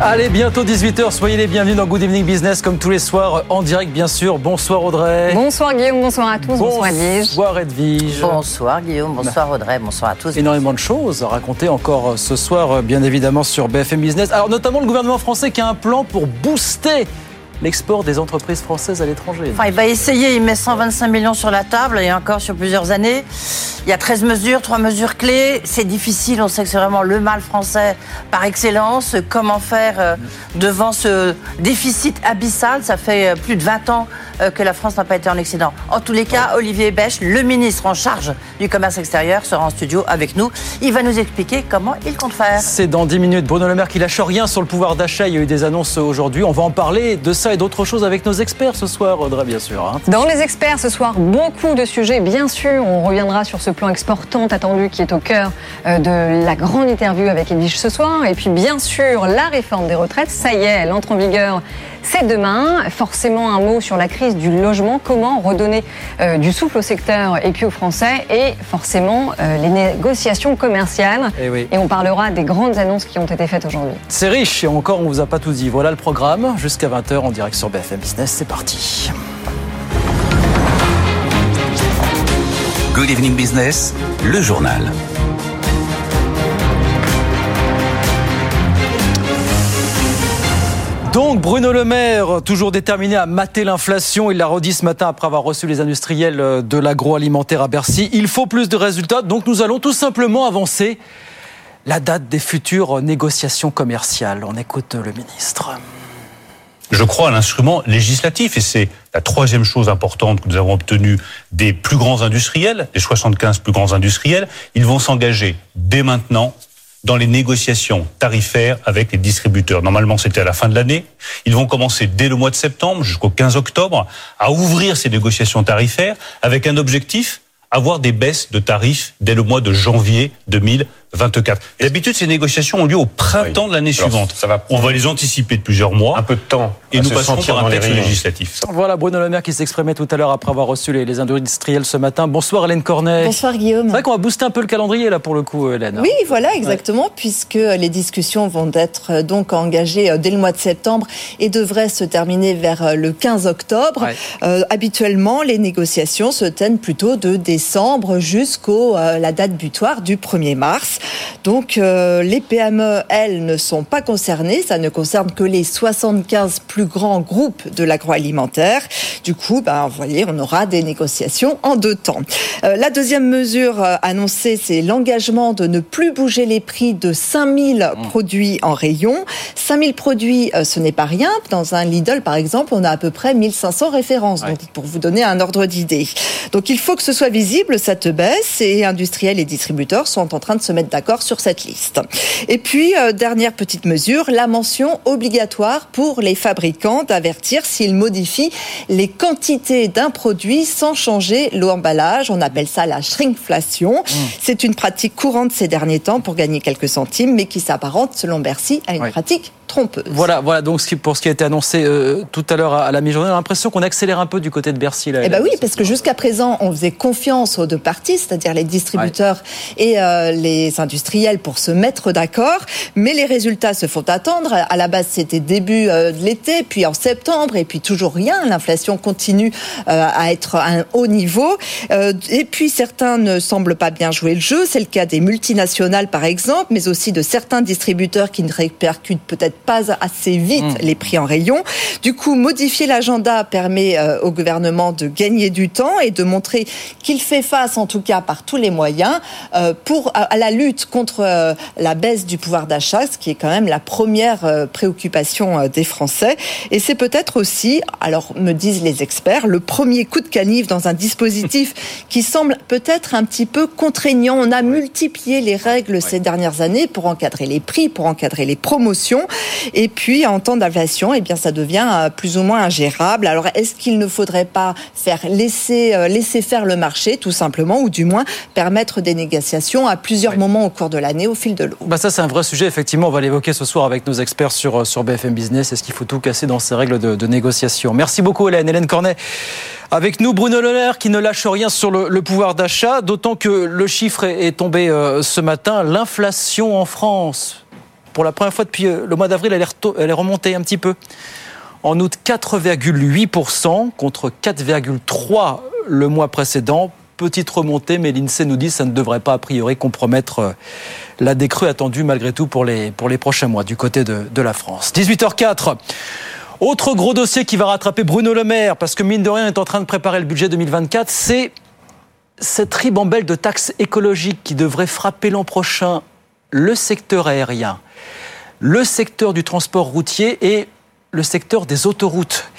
Allez, bientôt 18h, soyez les bienvenus dans Good Evening Business comme tous les soirs en direct bien sûr. Bonsoir Audrey. Bonsoir Guillaume, bonsoir à tous, bonsoir Edwige. Bonsoir Edwige. Bonsoir Guillaume, bonsoir Audrey, bonsoir à tous. Énormément de choses à raconter encore ce soir bien évidemment sur BFM Business. Alors notamment le gouvernement français qui a un plan pour booster l'export des entreprises françaises à l'étranger. Enfin, il va essayer, il met 125 millions sur la table et encore sur plusieurs années. Il y a 13 mesures, 3 mesures clés. C'est difficile, on sait que c'est vraiment le mal français par excellence. Comment faire euh, devant ce déficit abyssal? Ça fait euh, plus de 20 ans euh, que la France n'a pas été en excédent. En tous les cas, Olivier Bech, le ministre en charge du commerce extérieur, sera en studio avec nous. Il va nous expliquer comment il compte faire. C'est dans 10 minutes. Bruno Le Maire qui lâche rien sur le pouvoir d'achat. Il y a eu des annonces aujourd'hui. On va en parler de ça et d'autres choses avec nos experts ce soir, Audrey, bien sûr. hein. Dans les experts ce soir, beaucoup de sujets, bien sûr. On reviendra sur ce plan exportant attendu qui est au cœur euh, de la grande interview avec Edwige ce soir. Et puis, bien sûr, la réforme des retraites. Ça y est, elle entre en vigueur. C'est demain. Forcément, un mot sur la crise du logement. Comment redonner euh, du souffle au secteur et puis aux Français. Et forcément, euh, les négociations commerciales. Eh oui. Et on parlera des grandes annonces qui ont été faites aujourd'hui. C'est riche et encore on vous a pas tout dit. Voilà le programme jusqu'à 20h en direct sur BFM Business. C'est parti. Good evening business, le journal. Donc Bruno Le Maire, toujours déterminé à mater l'inflation, il l'a redit ce matin après avoir reçu les industriels euh, de l'agroalimentaire à Bercy. Il faut plus de résultats, donc nous allons tout simplement avancer la date des futures négociations commerciales. On écoute le ministre. je crois, à l'instrument législatif. Et c'est la troisième chose importante que nous avons obtenue des plus grands industriels, des 75 plus grands industriels. Ils vont s'engager dès maintenant dans les négociations tarifaires avec les distributeurs. Normalement, c'était à la fin de l'année. Ils vont commencer dès le mois de septembre jusqu'au 15 octobre à ouvrir ces négociations tarifaires avec un objectif avoir des baisses de tarifs dès le mois de janvier 2024. Et D'habitude, ces négociations ont lieu au printemps Oui. de l'année suivante. ça va On va les anticiper de plusieurs mois un peu de temps et nous se passerons sentir par dans un texte législatif. Voilà Bruno Le Maire qui s'exprimait tout à l'heure après avoir reçu les, les industriels ce matin. Bonsoir Hélène Cornet. Bonsoir Guillaume. C'est vrai qu'on va booster un peu le calendrier là pour le coup Hélène. Oui, voilà, exactement, puisque les discussions vont être euh, donc engagées euh, dès le mois de septembre et devraient se terminer vers euh, le 15 octobre. Ouais. Euh, habituellement, les négociations se tiennent plutôt de décembre jusqu'au euh, la date butoir du 1er mars. Donc, euh, les PME, elles, ne sont pas concernées. Ça ne concerne que les 75 plus grands groupes de l'agroalimentaire. Du coup, ben, vous voyez, on aura des négociations en deux temps. Euh, la deuxième mesure euh, annoncée, c'est l'engagement de ne plus bouger les prix de 5000 produits en rayon. 5000 produits, euh, ce n'est pas rien. Dans un Lidl, par exemple, on a à peu près 1500 références. Ouais. Donc, pour vous donner un ordre d'idée. Donc, il faut que ce soit visible, cette baisse, et industriels et distributeurs sont en train de se mettre d'accord sur cette liste. Et puis, euh, dernière petite mesure, la mention obligatoire pour les fabricants d'avertir s'ils modifient les quantités d'un produit sans changer l'emballage. On appelle ça la shrinkflation. C'est une pratique courante ces derniers temps pour gagner quelques centimes, mais qui s'apparente, selon Bercy, à une pratique trompeuse. Voilà, voilà donc pour ce qui a été annoncé euh, tout à l'heure à, la mi-journée, on a l'impression qu'on accélère un peu du côté de Bercy. Là, Eh ben Hélène. oui, parce que jusqu'à présent, on faisait confiance aux deux parties, c'est-à-dire les distributeurs et euh, les industriels pour se mettre d'accord, mais les résultats se font attendre. À la base, c'était début euh, de l'été, puis en septembre, et puis toujours rien. L'inflation continue euh, à être à un haut niveau. Euh, et puis certains ne semblent pas bien jouer le jeu. C'est le cas des multinationales, par exemple, mais aussi de certains distributeurs qui ne répercutent peut-être pas assez vite les prix en rayon. Du coup, modifier l'agenda permet euh, au gouvernement de gagner du temps et de montrer qu'il fait face, en tout cas par tous les moyens, euh, pour à, à la lutte contre euh, la baisse du pouvoir d'achat, ce qui est quand même la première euh, préoccupation euh, des Français. Et c'est peut-être aussi, alors me disent les experts, le premier coup de canif dans un dispositif qui semble peut-être un petit peu contraignant. On a multiplié les règles ces dernières années pour encadrer les prix, pour encadrer les promotions. Et puis, en temps d'inflation, eh bien, ça devient euh, plus ou moins ingérable. Alors, est-ce qu'il ne faudrait pas faire laisser, euh, laisser faire le marché, tout simplement, ou du moins permettre des négociations à plusieurs moments au cours de l'année au fil de l'eau? Bah Ça, c'est un vrai sujet. Effectivement, on va l'évoquer ce soir avec nos experts sur, sur BFM Business. Est-ce qu'il faut tout casser dans ces règles de, de négociation? Merci beaucoup, Hélène. Hélène Cornet. Avec nous, Bruno Le qui ne lâche rien sur le, pouvoir d'achat, d'autant que le chiffre est, tombé euh, ce matin. L'inflation en France, pour la première fois depuis euh, le mois d'avril, elle, est remontée un petit peu. En août, 4,8% contre 4,3% le mois précédent. Petite remontée, mais l'INSEE nous dit que ça ne devrait pas a priori compromettre euh, la décrue attendue malgré tout pour les, prochains mois du côté de, de la France. 18h04. Autre gros dossier qui va rattraper Bruno Le Maire, parce que mine de rien est en train de préparer le budget 2024, c'est cette ribambelle de taxes écologiques qui devrait frapper l'an prochain le secteur aérien, le secteur du transport routier et le secteur des autoroutes.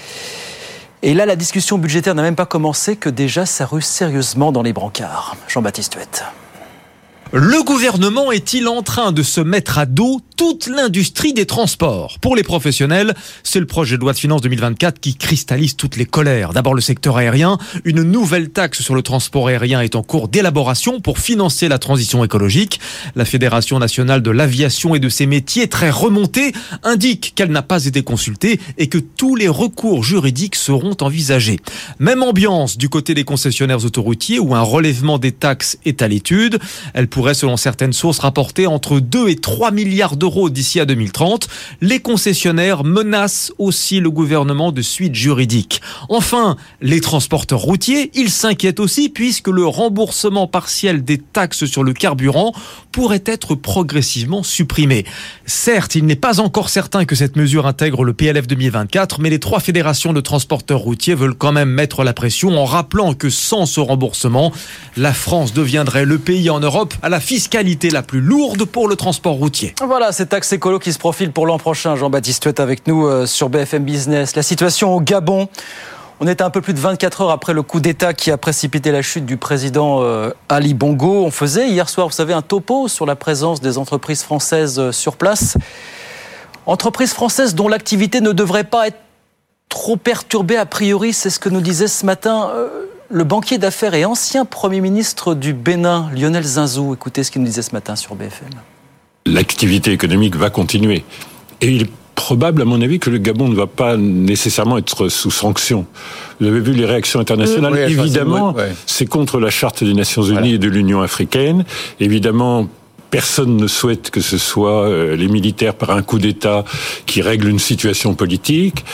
Et là, la discussion budgétaire n'a même pas commencé que déjà ça rue sérieusement dans les brancards. Jean-Baptiste Huette. Le gouvernement est-il en train de se mettre à dos toute l'industrie des transports? Pour les professionnels, c'est le projet de loi de finances 2024 qui cristallise toutes les colères. D'abord le secteur aérien, une nouvelle taxe sur le transport aérien est en cours d'élaboration pour financer la transition écologique. La Fédération nationale de l'aviation et de ses métiers, très remontée, indique qu'elle n'a pas été consultée et que tous les recours juridiques seront envisagés. Même ambiance du côté des concessionnaires autoroutiers où un relèvement des taxes est à l'étude. Elle selon certaines sources, rapporter entre 2 et 3 milliards d'euros d'ici à 2030. Les concessionnaires menacent aussi le gouvernement de suite juridique. Enfin, les transporteurs routiers, ils s'inquiètent aussi puisque le remboursement partiel des taxes sur le carburant pourrait être progressivement supprimé. Certes, il n'est pas encore certain que cette mesure intègre le PLF 2024, mais les trois fédérations de transporteurs routiers veulent quand même mettre la pression en rappelant que sans ce remboursement, la France deviendrait le pays en Europe à la fiscalité la plus lourde pour le transport routier. Voilà, cet axe écolo qui se profile pour l'an prochain. Jean-Baptiste est avec nous euh, sur BFM Business. La situation au Gabon. On est un peu plus de 24 heures après le coup d'État qui a précipité la chute du président euh, Ali Bongo. On faisait hier soir, vous savez, un topo sur la présence des entreprises françaises euh, sur place. Entreprises françaises dont l'activité ne devrait pas être trop perturbée a priori, c'est ce que nous disait ce matin le banquier d'affaires et ancien Premier ministre du Bénin, Lionel Zinzou. Écoutez ce qu'il nous disait ce matin sur BFM. L'activité économique va continuer. Et il est probable, à mon avis, que le Gabon ne va pas nécessairement être sous sanction. Vous avez vu les réactions internationales. Évidemment, c'est contre la Charte des Nations Unies et de l'Union africaine. Évidemment, Personne ne souhaite que ce soit euh, les militaires par un coup d'État qui règlent une situation politique,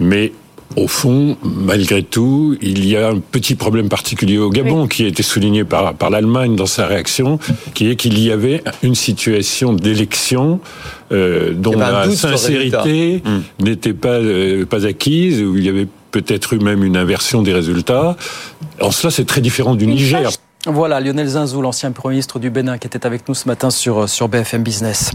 mais au fond, malgré tout, il y a un petit problème particulier au Gabon qui a été souligné par, par l'Allemagne dans sa réaction, qui est qu'il y avait une situation d'élection euh, dont la sincérité hmm. n'était pas, euh, pas acquise, où il y avait peut-être eu même une inversion des résultats. En cela, c'est très différent du Niger. Voilà, Lionel Zinzou, l'ancien Premier ministre du Bénin, qui était avec nous ce matin sur, sur BFM Business.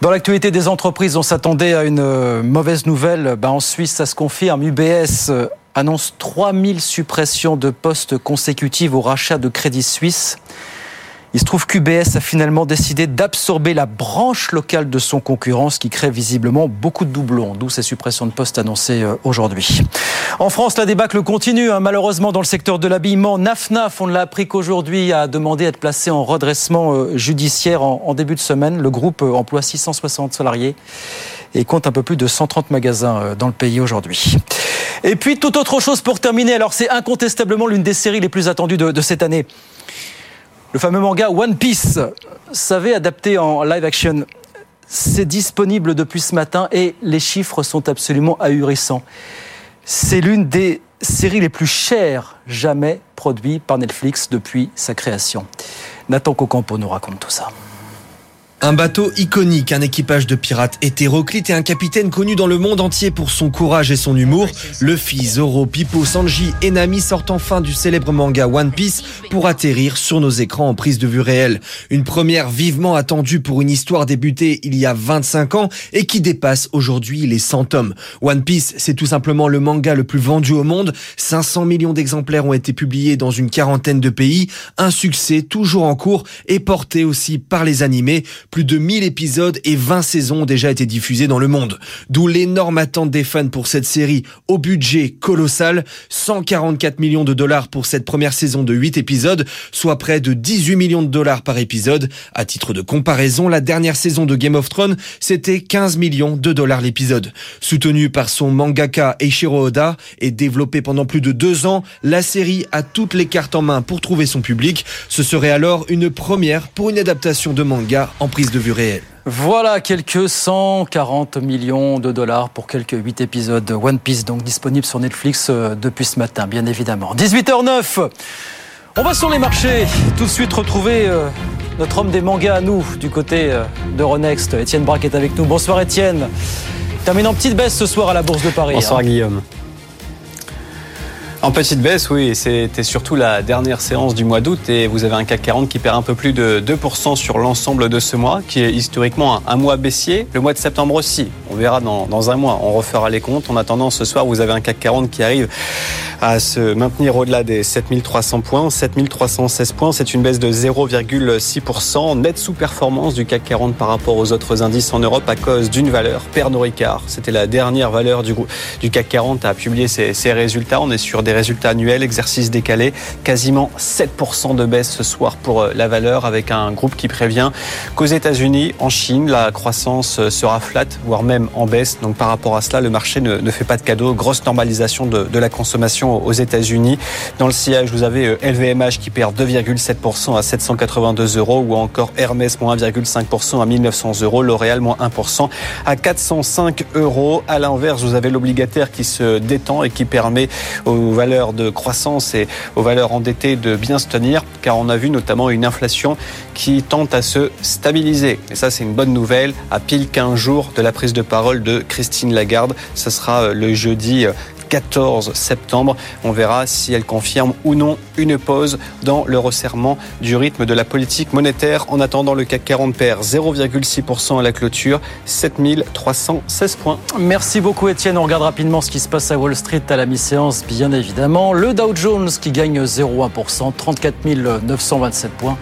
Dans l'actualité des entreprises, on s'attendait à une euh, mauvaise nouvelle. Ben, en Suisse, ça se confirme. UBS euh, annonce 3000 suppressions de postes consécutives au rachat de Crédit Suisse. Il se trouve qu'UBS a finalement décidé d'absorber la branche locale de son concurrent, ce qui crée visiblement beaucoup de doublons, d'où ces suppressions de postes annoncées euh, aujourd'hui. En France, la débâcle continue, hein. malheureusement dans le secteur de l'habillement. NAFNAF, on l'a appris qu'aujourd'hui, a demandé à être placé en redressement euh, judiciaire en début de semaine. Le groupe euh, emploie 660 salariés et compte un peu plus de 130 magasins dans le pays aujourd'hui. Et puis, toute autre chose pour terminer. Alors, c'est incontestablement l'une des séries les plus attendues de cette année. Le fameux manga One Piece, savez, adapté en live action. C'est disponible depuis ce matin et les chiffres sont absolument ahurissants. C'est l'une des séries les plus chères jamais produites par Netflix depuis sa création. Nathan Cocampo nous raconte tout ça. Un bateau iconique, un équipage de pirates hétéroclites et un capitaine connu dans le monde entier pour son courage et son humour. Luffy, Zoro, Pipo, Sanji et Nami sortent enfin du célèbre manga One Piece pour atterrir sur nos écrans en prise de vue réelle. Une première vivement attendue pour une histoire débutée il y a 25 ans et qui dépasse aujourd'hui les 100 tomes. One Piece, c'est tout simplement le manga le plus vendu au monde. 500 millions d'exemplaires ont été publiés dans une quarantaine de pays. Un succès toujours en cours et porté aussi par les animés Plus de 1000 épisodes et 20 saisons ont déjà été diffusés dans le monde. D'où l'énorme attente des fans pour cette série au budget colossal. 144 millions de dollars pour cette première saison de 8 épisodes, soit près de 18 millions de dollars par épisode. À titre de comparaison, la dernière saison de Game of Thrones, c'était 15 millions de dollars l'épisode. Soutenu par son mangaka Eiichiro Oda et développé pendant plus de deux ans, la série a toutes les cartes en main pour trouver son public. Ce serait alors une première pour une adaptation de manga en prise de vue réelle. Voilà quelques 140 millions de dollars pour quelques 8 épisodes de One Piece, donc disponibles sur Netflix euh, depuis ce matin, bien évidemment. 18h09 On va sur les marchés. Tout de suite retrouver euh, notre homme des mangas à nous, du côté euh, d'Euronext. Étienne Braque est avec nous. Bonsoir Étienne. Termine en petite baisse ce soir à la Bourse de Paris. Bonsoir hein. Guillaume. En petite baisse, oui, c'était surtout la dernière séance du mois d'août et vous avez un CAC 40 qui perd un peu plus de 2% sur l'ensemble de ce mois, qui est historiquement un, mois baissier. Le mois de septembre aussi, on verra dans, dans, un mois, on refera les comptes. En attendant, ce soir, vous avez un CAC 40 qui arrive à se maintenir au-delà des 7300 points, 7316 points, c'est une baisse de 0,6%, nette sous-performance du CAC 40 par rapport aux autres indices en Europe à cause d'une valeur, Pernod Ricard. C'était la dernière valeur du, du CAC 40 à publier ses, ses résultats. On est sur des résultats annuels, exercice décalé, quasiment 7% de baisse ce soir pour la valeur avec un groupe qui prévient qu'aux États-Unis, en Chine, la croissance sera flat, voire même en baisse. Donc par rapport à cela, le marché ne, ne fait pas de cadeau. Grosse normalisation de, la consommation aux États-Unis. Dans le sillage, vous avez LVMH qui perd 2,7% à 782 euros ou encore Hermès moins 1,5% à 1900 euros, L'Oréal moins 1% à 405 euros. À l'inverse, vous avez l'obligataire qui se détend et qui permet aux de croissance et aux valeurs endettées de bien se tenir, car on a vu notamment une inflation qui tente à se stabiliser. Et ça, c'est une bonne nouvelle. À pile 15 jours de la prise de parole de Christine Lagarde, ce sera le jeudi 14 septembre. On verra si elle confirme ou non une pause dans le resserrement du rythme de la politique monétaire. En attendant, le CAC 40 perd 0,6% à la clôture, 7316 points. Merci beaucoup Étienne. On regarde rapidement ce qui se passe à Wall Street à la mi-séance, bien évidemment. Le Dow Jones qui gagne 0,1%, 34 927 points.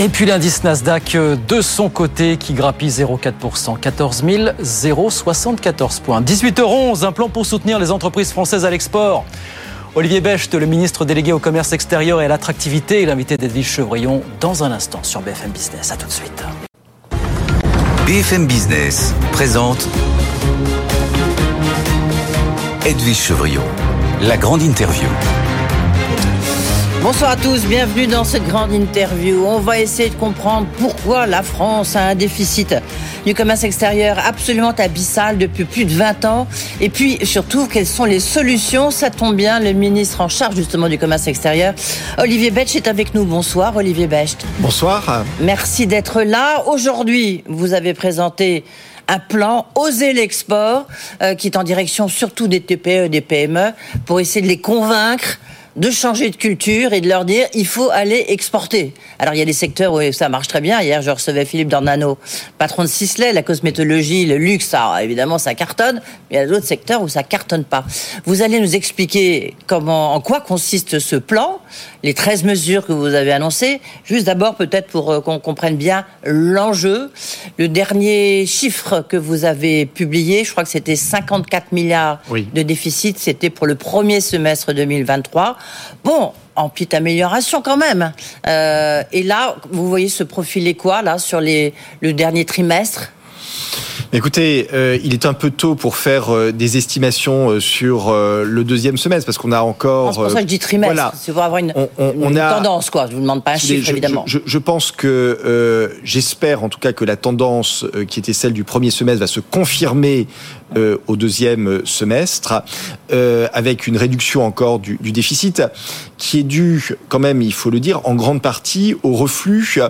Et puis l'indice Nasdaq de son côté qui grappille 0,4%, 14 074 points. 18h11, un plan pour soutenir les entreprises françaises à l'export. Olivier Becht, le ministre délégué au commerce extérieur et à l'attractivité, est l'invité d'Edwige Chevrillon dans un instant sur BFM Business. A tout de suite. BFM Business présente Edwige Chevrillon, la grande interview. Bonsoir à tous, bienvenue dans cette grande interview. On va essayer de comprendre pourquoi la France a un déficit du commerce extérieur absolument abyssal depuis plus de 20 ans. Et puis surtout, quelles sont les solutions? Ça tombe bien, le ministre en charge justement du commerce extérieur, Olivier Becht, est avec nous. Bonsoir Olivier Becht. Bonsoir. Merci d'être là. Aujourd'hui, vous avez présenté un plan Oser l'export euh, qui est en direction surtout des TPE et des PME pour essayer de les convaincre de changer de culture et de leur dire il faut aller exporter. Alors il y a des secteurs où ça marche très bien. Hier, je recevais Philippe Dornano, patron de Sisley, la cosmétologie, le luxe, ça, évidemment, ça cartonne. Mais il y a d'autres secteurs où ça cartonne pas. Vous allez nous expliquer comment, en quoi consiste ce plan, les 13 mesures que vous avez annoncées. Juste d'abord, peut-être pour qu'on comprenne bien l'enjeu. Le dernier chiffre que vous avez publié, je crois que c'était 54 milliards oui. de déficit. C'était pour le premier semestre 2023. Bon, en petite amélioration quand même. Euh, et là, vous voyez se profiler quoi là sur les, le dernier trimestre? Écoutez, euh, il est un peu tôt pour faire euh, des estimations euh, sur le deuxième semestre parce qu'on a encore. C'est pour ça que je dis trimestre. Voilà. C'est pour avoir une, on, on, une on a, tendance, quoi. Je vous demande pas un chiffre, je, évidemment. Je, je, pense que j'espère, en tout cas, que la tendance qui était celle du premier semestre va se confirmer au deuxième semestre, avec une réduction encore du, déficit qui est due, quand même, il faut le dire, en grande partie au reflux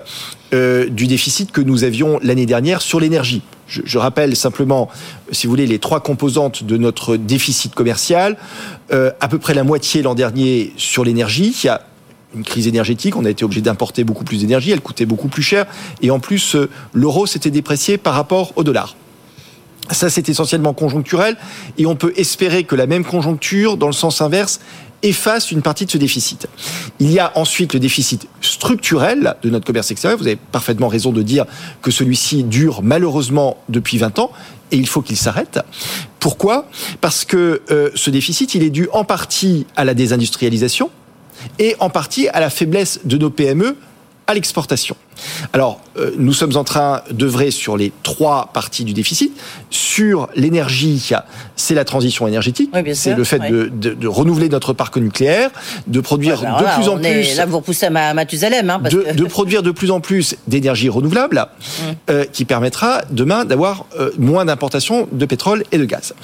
du déficit que nous avions l'année dernière sur l'énergie. Je, rappelle simplement, si vous voulez, les trois composantes de notre déficit commercial. Euh, à peu près la moitié l'an dernier sur l'énergie. Une crise énergétique, on a été obligé d'importer beaucoup plus d'énergie, elle coûtait beaucoup plus cher, et en plus, euh, l'euro s'était déprécié par rapport au dollar. Ça, c'est essentiellement conjoncturel, et on peut espérer que la même conjoncture, dans le sens inverse, efface une partie de ce déficit. Il y a ensuite le déficit structurel de notre commerce extérieur. Vous avez parfaitement raison de dire que celui-ci dure malheureusement depuis 20 ans et il faut qu'il s'arrête. Pourquoi? Parce que euh, ce déficit, il est dû en partie à la désindustrialisation et en partie à la faiblesse de nos PME à l'exportation. Alors, euh, nous sommes en train d'œuvrer sur les trois parties du déficit. Sur l'énergie, c'est la transition énergétique. c'est le fait de, renouveler notre parc nucléaire, de produire bah de plus en plus. Là, vous repoussez à Mathusalem. Hein, de, produire de plus en plus d'énergie renouvelable, mmh. euh, qui permettra demain d'avoir euh, moins d'importations de pétrole et de gaz.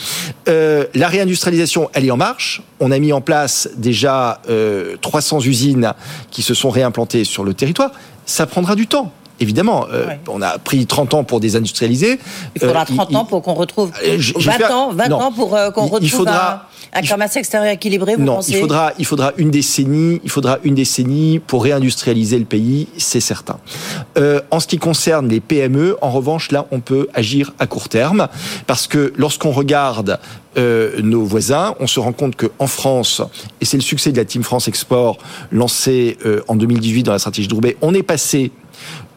la réindustrialisation, elle est en marche. On a mis en place déjà 300 usines qui se sont réimplantées sur le territoire ça prendra du temps. Évidemment, euh, on a pris 30 ans pour désindustrialiser. Il faudra 30 euh, ans pour qu'on retrouve 20 ans, 20 ans pour euh, qu'on retrouve faudra, un, commerce extérieur équilibré. Vous non, pensez il faudra, il faudra une décennie, il faudra une décennie pour réindustrialiser le pays, c'est certain. en ce qui concerne les PME, en revanche, là, on peut agir à court terme parce que lorsqu'on regarde nos voisins, on se rend compte qu'en France, et c'est le succès de la Team France Export lancée en 2018 dans la stratégie de Roubaix, on est passé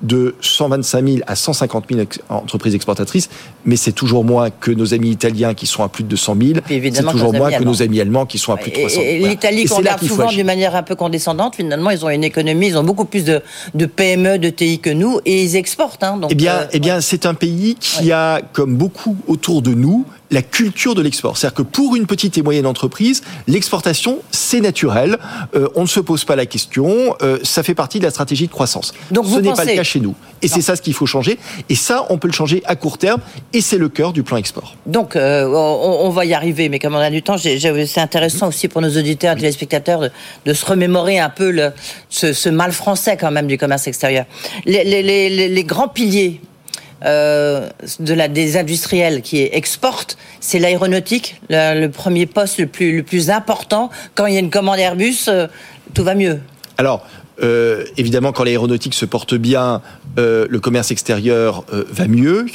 de 125 000 à 150 000 entreprises exportatrices, mais c'est toujours moins que nos amis italiens qui sont à plus de 200 000. C'est toujours moins que nos amis allemands qui sont à plus de 300 000. Et, l'Italie, qu'on regarde souvent d'une manière un peu condescendante, finalement, ils ont une économie, ils ont beaucoup plus de, PME, de TI que nous, et ils exportent. Hein, eh bien, euh, eh bien c'est un pays qui a, comme beaucoup autour de nous, la culture de l'export. C'est-à-dire que pour une petite et moyenne entreprise, l'exportation, c'est naturel. Euh, on ne se pose pas la question. Euh, ça fait partie de la stratégie de croissance. Donc ce n'est pas le cas chez nous. Et c'est ça ce qu'il faut changer. Et ça, on peut le changer à court terme. Et c'est le cœur du plan export. Donc, euh, on, va y arriver. Mais comme on a du temps, c'est intéressant aussi pour nos auditeurs et téléspectateurs de, se remémorer un peu le, ce, mal français quand même du commerce extérieur. les, les grands piliers euh, de la, des industriels qui exportent, c'est l'aéronautique, le, premier poste le plus, le plus important. Quand il y a une commande Airbus, euh, tout va mieux. Alors, euh, évidemment, quand l'aéronautique se porte bien, euh, le commerce extérieur euh, va mieux.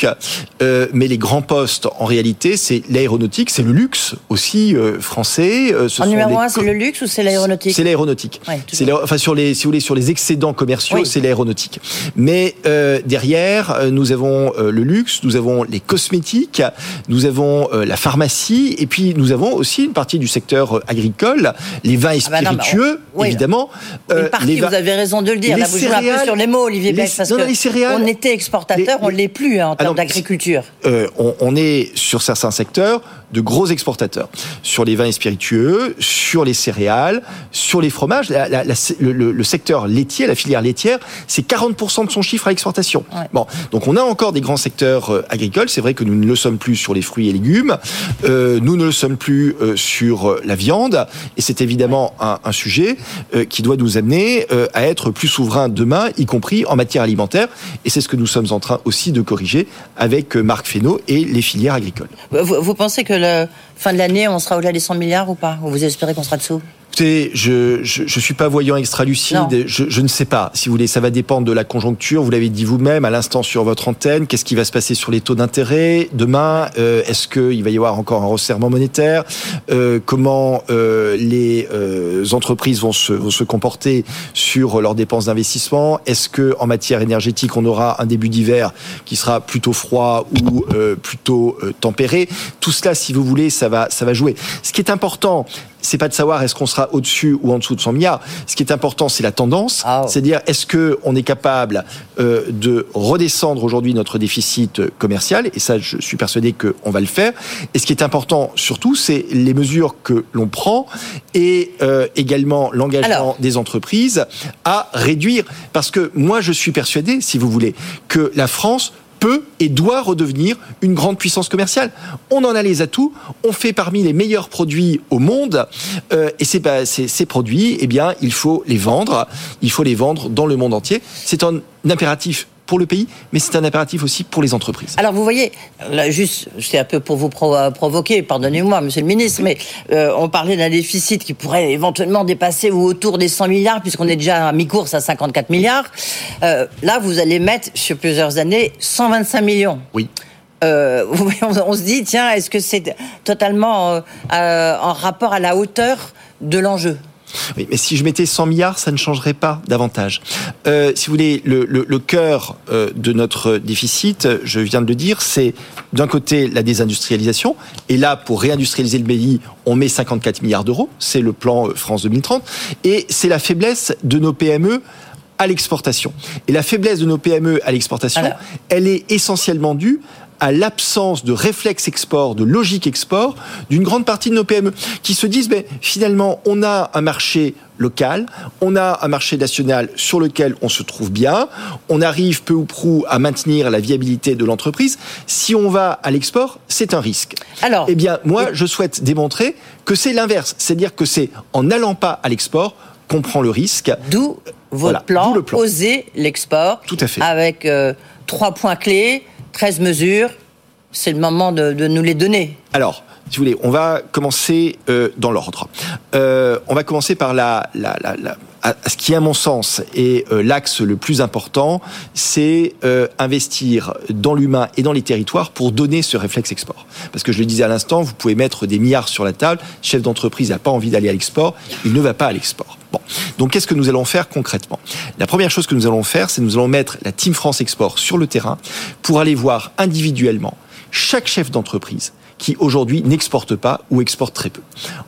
Euh, mais les grands postes, en réalité, c'est l'aéronautique, c'est le luxe aussi euh, français. Ce en numéro un, c'est le luxe ou c'est l'aéronautique C'est l'aéronautique. Ouais, enfin, sur les, si vous voulez, sur les excédents commerciaux, c'est l'aéronautique. Mais derrière, nous avons le luxe, nous avons les cosmétiques, nous avons la pharmacie, et puis nous avons aussi une partie du secteur agricole, les vins et ah bah spiritueux, évidemment. Une partie, vous avez raison de le dire. Là, vous jouez un peu sur les mots, Olivier Beck, parce que on était exportateur, on ne l'est plus hein, en termes d'agriculture. Euh, on, est sur certains secteurs de gros exportateurs sur les vins et spiritueux, sur les céréales, sur les fromages. le, secteur laitier, la filière laitière, c'est 40% de son chiffre à l'exportation. Bon, donc on a encore des grands secteurs euh, agricoles. C'est vrai que nous ne le sommes plus sur les fruits et légumes. Euh, nous ne le sommes plus sur la viande. Et c'est évidemment un, un, sujet qui doit nous amener à être plus souverains demain, y compris en matière alimentaire. Et c'est ce que nous sommes en train aussi de corriger avec euh, Marc Fesneau et les filières agricoles. Vous, pensez que la fin de l'année, on sera au-delà des 100 milliards ou pas? Ou vous espérez qu'on sera dessous? Écoutez, je, je, je suis pas voyant extra lucide. Je, je, ne sais pas. Si vous voulez, ça va dépendre de la conjoncture. Vous l'avez dit vous-même à l'instant sur votre antenne. Qu'est-ce qui va se passer sur les taux d'intérêt demain? Euh, Est-ce qu'il va y avoir encore un resserrement monétaire? Euh, Comment euh, les euh, entreprises vont se, vont se comporter sur leurs dépenses d'investissement? Est-ce que en matière énergétique, on aura un début d'hiver qui sera plutôt froid ou euh, plutôt tempéré? Tout cela, si vous voulez, ça va, ça va jouer. Ce qui est important, c'est pas de savoir est-ce qu'on sera au-dessus ou en dessous de 100 milliards. Ce qui est important, c'est la tendance. Ah C'est-à-dire, est-ce que on est capable euh, de redescendre aujourd'hui notre déficit commercial? Et ça, je suis persuadé qu'on va le faire. Et ce qui est important, surtout, c'est les mesures que l'on prend et euh, également l'engagement des entreprises à réduire. Parce que moi, je suis persuadé, si vous voulez, que la France peut et doit redevenir une grande puissance commerciale. On en a les atouts, on fait parmi les meilleurs produits au monde, euh, et ces, ces, produits, eh bien, il faut les vendre, il faut les vendre dans le monde entier. C'est un impératif pour le pays, mais c'est un impératif aussi pour les entreprises. Alors vous voyez, là, juste, c'est un peu pour vous provoquer, pardonnez-moi, Monsieur le Ministre, mais euh, on parlait d'un déficit qui pourrait éventuellement dépasser ou autour des 100 milliards, puisqu'on est déjà à mi-course à 54 milliards. Euh, là, vous allez mettre sur plusieurs années 125 millions. Oui. Euh, on, se dit, tiens, est-ce que c'est totalement en rapport à la hauteur de l'enjeu? Oui, mais si je mettais 100 milliards, ça ne changerait pas davantage. Euh, si vous voulez, le, le, le cœur euh, de notre déficit, je viens de le dire, c'est d'un côté la désindustrialisation. Et là, pour réindustrialiser le pays, on met 54 milliards d'euros. C'est le plan euh, France 2030. Et c'est la faiblesse de nos PME à l'exportation. Et la faiblesse de nos PME à l'exportation, elle est essentiellement due à l'absence de réflexe export, de logique export d'une grande partie de nos PME qui se disent mais finalement on a un marché local, on a un marché national sur lequel on se trouve bien, on arrive peu ou prou à maintenir la viabilité de l'entreprise. Si on va à l'export, c'est un risque. Alors, eh bien, moi, je souhaite démontrer que c'est l'inverse, c'est-à-dire que c'est en n'allant pas à l'export qu'on prend le risque. D'où votre plan, le plan, oser l'export. Tout à fait. Avec euh, trois points clés 13 mesures, c'est le moment de, nous les donner. Alors, si vous voulez, on va commencer euh, dans l'ordre. Euh, on va commencer par la, la, la, ce qui, à mon sens, est euh, l'axe le plus important, c'est investir dans l'humain et dans les territoires pour donner ce réflexe export. Parce que je le disais à l'instant, vous pouvez mettre des milliards sur la table, chef d'entreprise n'a pas envie d'aller à l'export, il ne va pas à l'export. Donc qu'est-ce que nous allons faire concrètement? La première chose que nous allons faire, c'est nous allons mettre la Team France Export sur le terrain pour aller voir individuellement chaque chef d'entreprise qui aujourd'hui n'exporte pas ou exporte très peu.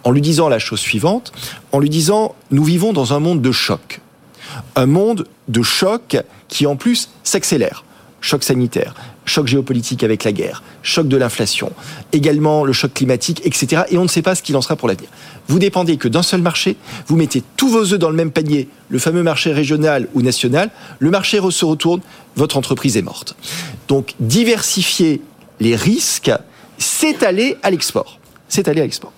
En lui disant la chose suivante, en lui disant nous vivons dans un monde de choc. Un monde de choc qui en plus s'accélère. Choc sanitaire, choc géopolitique avec la guerre, choc de l'inflation, également le choc climatique, etc. Et on ne sait pas ce qu'il en sera pour l'avenir. Vous dépendez que d'un seul marché, vous mettez tous vos œufs dans le même panier, le fameux marché régional ou national, le marché se retourne, votre entreprise est morte. Donc diversifier les risques, c'est aller à l'export. C'est aller à l'export.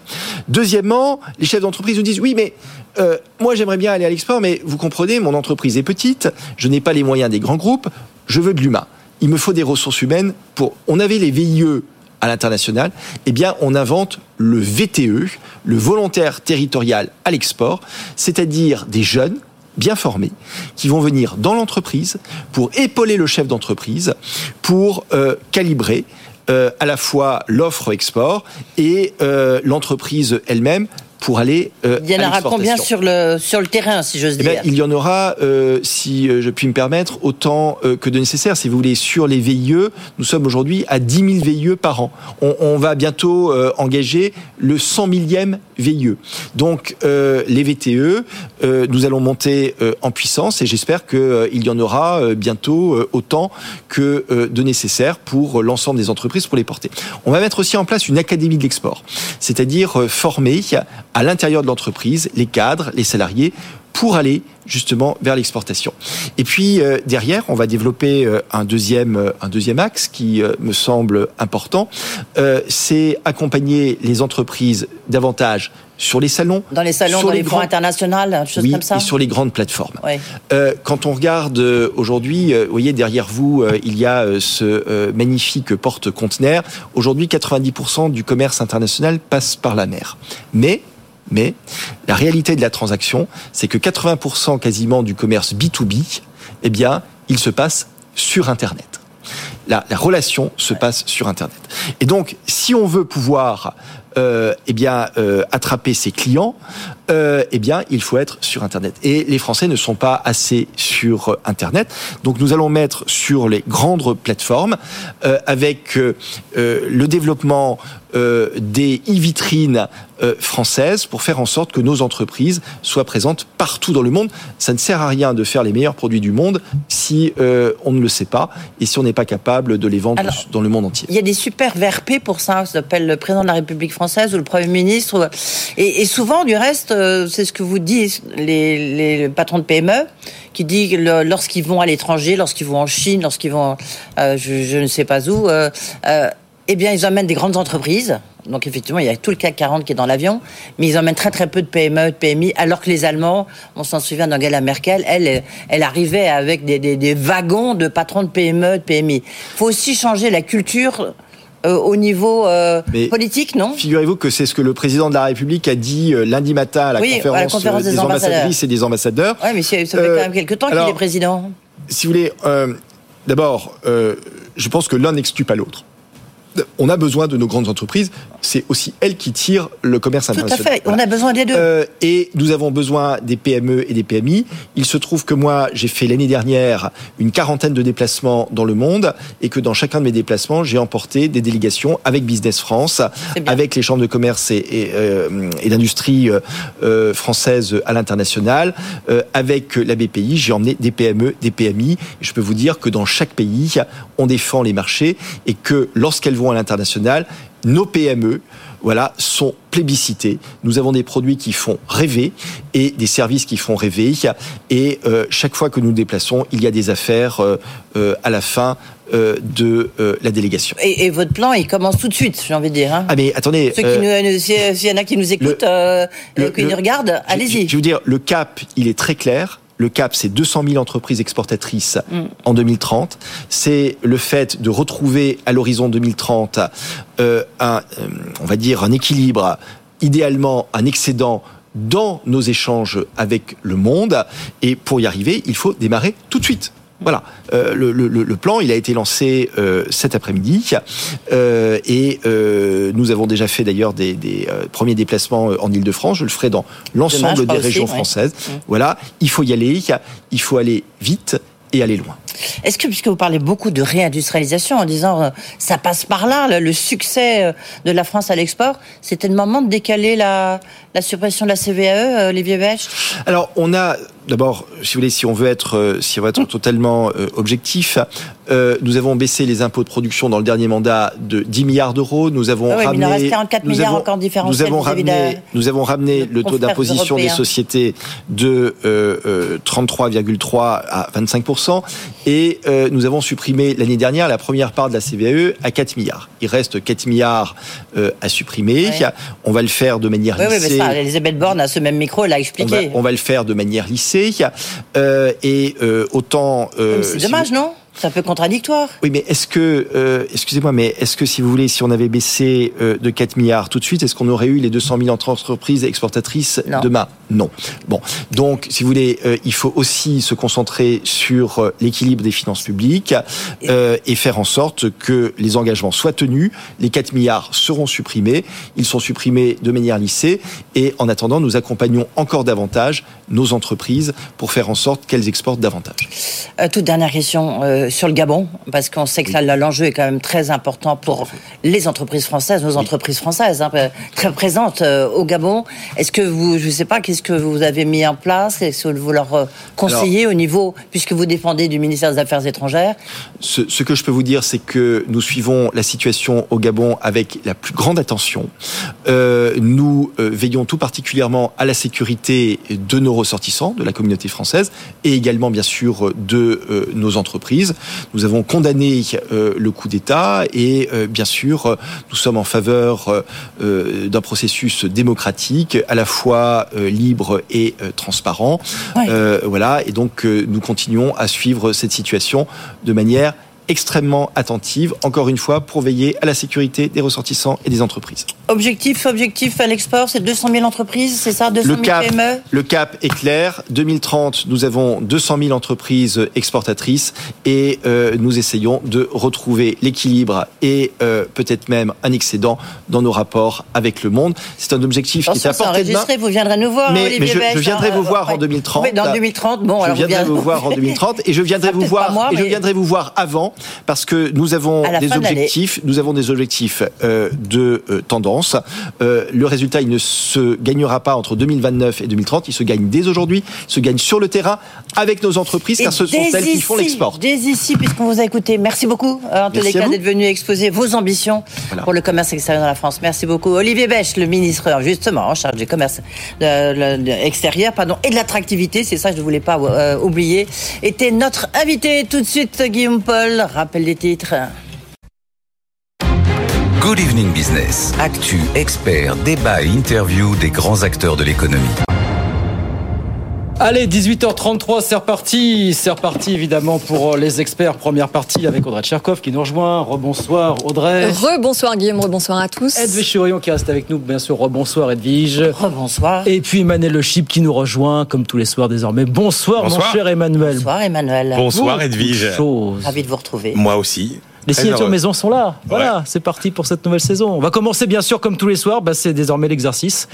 Deuxièmement, les chefs d'entreprise nous disent oui, mais euh, moi j'aimerais bien aller à l'export, mais vous comprenez, mon entreprise est petite, je n'ai pas les moyens des grands groupes, je veux de l'humain il me faut des ressources humaines pour. On avait les VIE à l'international, eh bien, on invente le VTE, le volontaire territorial à l'export, c'est-à-dire des jeunes bien formés qui vont venir dans l'entreprise pour épauler le chef d'entreprise, pour euh, calibrer euh, à la fois l'offre export et euh, l'entreprise elle-même pour aller euh, Il y en aura combien sur le, sur le terrain, si j'ose eh dire? Il y en aura, euh, si euh, je puis me permettre, autant euh, que de nécessaire. Si vous voulez, sur les VIE, nous sommes aujourd'hui à 10 000 VIE par an. On, on va bientôt euh, engager le 100 millième VIE. Donc, les VTE, nous allons monter en puissance et j'espère qu'il y en aura bientôt autant que de nécessaire pour l'ensemble des entreprises pour les porter. On va mettre aussi en place une académie de l'export, c'est-à-dire former à l'intérieur de l'entreprise, les cadres, les salariés, pour aller justement vers l'exportation. Et puis euh, derrière, on va développer euh, un deuxième euh, un deuxième axe qui me semble important, c'est accompagner les entreprises davantage sur les salons, dans les salons, dans les, les internationaux, choses oui, comme ça. Et sur les grandes plateformes. Oui. Euh, quand on regarde aujourd'hui, vous voyez derrière vous, il y a ce magnifique porte-conteneur. Aujourd'hui, 90% du commerce international passe par la mer. Mais mais la réalité de la transaction, c'est que 80% quasiment du commerce B2B, eh bien, il se passe sur Internet. La, la relation se passe sur Internet. Et donc, si on veut pouvoir euh, eh bien, euh, attraper ses clients, euh, eh bien, il faut être sur Internet. Et les Français ne sont pas assez sur Internet. Donc, nous allons mettre sur les grandes plateformes avec le développement des e-vitrines françaises pour faire en sorte que nos entreprises soient présentes partout dans le monde. Ça ne sert à rien de faire les meilleurs produits du monde si on ne le sait pas et si on n'est pas capable de les vendre Alors, dans le monde entier. Il y a des super VRP pour ça, ça s'appelle le président de la République française ou le Premier ministre. Et, souvent, du reste, c'est ce que vous disent les, patrons de PME qui dit lorsqu'ils vont à l'étranger, lorsqu'ils vont en Chine, lorsqu'ils vont, euh, je, ne sais pas où, euh, euh, eh bien, ils emmènent des grandes entreprises. Donc, effectivement, il y a tout le CAC 40 qui est dans l'avion, mais ils emmènent très très peu de PME, de PMI, alors que les Allemands, on s'en souvient d'Angela Merkel, elle, elle arrivait avec des, des, wagons de patrons de PME, de PMI. Il faut aussi changer la culture euh, au niveau euh, politique, non Figurez-vous que c'est ce que le président de la République a dit euh, lundi matin à la, oui, conférence, à la conférence, des, des ambassadrices et des ambassadeurs. Oui, mais ça fait quand même quelques temps qu'il est président. Si vous voulez, d'abord, je pense que l'un n'exclut pas l'autre. On a besoin de nos grandes entreprises. C'est aussi elles qui tirent le commerce international. Tout à fait. On a besoin des deux. Euh, et nous avons besoin des PME et des PMI. Il se trouve que moi, j'ai fait l'année dernière une quarantaine de déplacements dans le monde et que dans chacun de mes déplacements, j'ai emporté des délégations avec Business France, avec les chambres de commerce et, et, euh, et d'industrie euh, françaises à l'international, avec la BPI. J'ai emmené des PME, des PMI. Je peux vous dire que dans chaque pays, on défend les marchés et que lorsqu'elles vont à l'international, nos PME voilà, sont plébiscités. Nous avons des produits qui font rêver et des services qui font rêver. Et euh, chaque fois que nous nous déplaçons, il y a des affaires euh, euh, à la fin de la délégation. Et, et, votre plan, il commence tout de suite, j'ai envie de dire. Hein. Ah mais attendez, Ceux qui nous, s'il y en a qui nous écoutent, qui nous regardent, allez-y. Je, je veux dire, le cap, il est très clair. Le cap, c'est 200 000 entreprises exportatrices mm. en 2030. C'est le fait de retrouver à l'horizon 2030 euh, un, euh, on va dire, un équilibre, idéalement un excédent dans nos échanges avec le monde. Et pour y arriver, il faut démarrer tout de suite. Voilà, euh, le, le, le, plan, il a été lancé euh, cet après-midi euh, et euh, nous avons déjà fait d'ailleurs des, des euh, premiers déplacements en Ile-de-France. Je le ferai dans l'ensemble des régions aussi, françaises. Ouais. Voilà, il faut y aller, il faut aller vite et aller loin. Est-ce que, puisque vous parlez beaucoup de réindustrialisation en disant euh, ça passe par là, le succès euh, de la France à l'export, c'était le moment de décaler la, la suppression de la CVAE, euh, Olivier Bech Alors, on a d'abord, si vous voulez, si on veut être, euh, si on veut être totalement euh, objectif, euh, nous avons baissé les impôts de production dans le dernier mandat de 10 milliards d'euros. Nous avons Ah oui, mais il ramené, en reste 44 nous milliards avons, encore Nous avons ramené, nous avons ramené le taux d'imposition des sociétés de euh, euh, 33,3 à 25 et euh, nous avons supprimé l'année dernière la première part de la CVAE à 4 milliards. Il reste 4 milliards euh, à supprimer. Ouais. On va le faire de manière Oui, oui, mais lissée. ça, Elisabeth Borne a ce même micro, elle On va, expliqué. on va le faire de manière lissée. Euh, et autant. C'est si dommage, vous- non? C'est un peu contradictoire. Oui, mais est-ce que, euh, excusez-moi, mais est-ce que si vous voulez, si on avait baissé euh, de 4 milliards tout de suite, est-ce qu'on aurait eu les 200 000 entreprises exportatrices Non. demain? Non. Bon, donc, si vous voulez, euh, il faut aussi se concentrer sur l'équilibre des finances publiques et faire en sorte que les engagements soient tenus. Les 4 milliards seront supprimés. Ils sont supprimés de manière lissée. Et en attendant, nous accompagnons encore davantage nos entreprises pour faire en sorte qu'elles exportent davantage. Toute dernière question euh, sur le Gabon, parce qu'on sait que là, là, l'enjeu est quand même très important pour les entreprises françaises, nos entreprises françaises, hein, très présentes euh, au Gabon. Est-ce que vous, je ne sais pas, qu'est-ce que vous avez mis en place? Est-ce que vous leur euh, conseillez au niveau, puisque vous dépendez du ministère des Affaires étrangères? Ce, ce que je peux vous dire, c'est que nous suivons la situation au Gabon avec la plus grande attention. Euh, nous euh, veillons tout particulièrement à la sécurité de nos ressortissants, de la communauté française, et également, bien sûr, de euh, nos entreprises. Nous avons condamné euh, le coup d'État et, euh, bien sûr, euh, nous sommes en faveur d'un processus démocratique, à la fois euh, libre et euh, transparent. Euh, voilà, et donc euh, nous continuons à suivre cette situation de manière extrêmement attentive, encore une fois, pour veiller à la sécurité des ressortissants et des entreprises. Objectif, objectif à l'export, c'est 200 000 entreprises, c'est ça 200 Le 000 cap, PME le cap est clair. 2030, nous avons 200 000 entreprises exportatrices et euh, nous essayons de retrouver l'équilibre et euh, peut-être même un excédent dans nos rapports avec le monde. C'est un objectif qui est à portée de main. enregistré, vous viendrez nous voir, Mais, Olivier mais je, Bech, je viendrai hein, vous voir en ouais. 2030. Oui, dans 2030, bon, je alors vous viendrai viendrez- vous voir en 2030 et je viendrai vous voir et je mais- viendrai vous voir avant parce que nous avons des de objectifs. Nous avons des objectifs euh, de euh, tendance. Euh, le résultat, il ne se gagnera pas entre 2029 et 2030. Il se gagne dès aujourd'hui. Il se gagne sur le terrain avec nos entreprises, car ce sont dès elles qui font l'export. Dès ici, puisqu'on vous a écouté. Merci beaucoup, euh, en tous les cas, d'être venu exposer vos ambitions Voilà. pour le commerce extérieur dans la France. Merci beaucoup. Olivier Bech, le ministre, justement, en charge du commerce extérieur pardon, et de l'attractivité, c'est ça, je ne voulais pas euh, oublier, était notre invité. Tout de suite, Guillaume Paul, rappel des titres. Good Evening Business. Actu, experts, débat et interview des grands acteurs de l'économie. Allez, 18h33, c'est reparti. C'est reparti évidemment pour euh, les experts. Première partie avec Audrey Tcherkov qui nous rejoint. Rebonsoir Audrey. Rebonsoir Guillaume, rebonsoir à tous. Edwige Churion qui reste avec nous, bien sûr. Rebonsoir Edwige. Rebonsoir. Et puis Emmanuel Le Chip qui nous rejoint comme tous les soirs désormais. Bonsoir, Bonsoir. mon cher Emmanuel. Bonsoir Emmanuel. Bonsoir Edwige. Ravi de vous retrouver. Moi aussi. Les signatures maison sont là. Voilà, c'est parti pour cette nouvelle saison. On va commencer bien sûr comme tous les soirs. Bah, c'est désormais l'exercice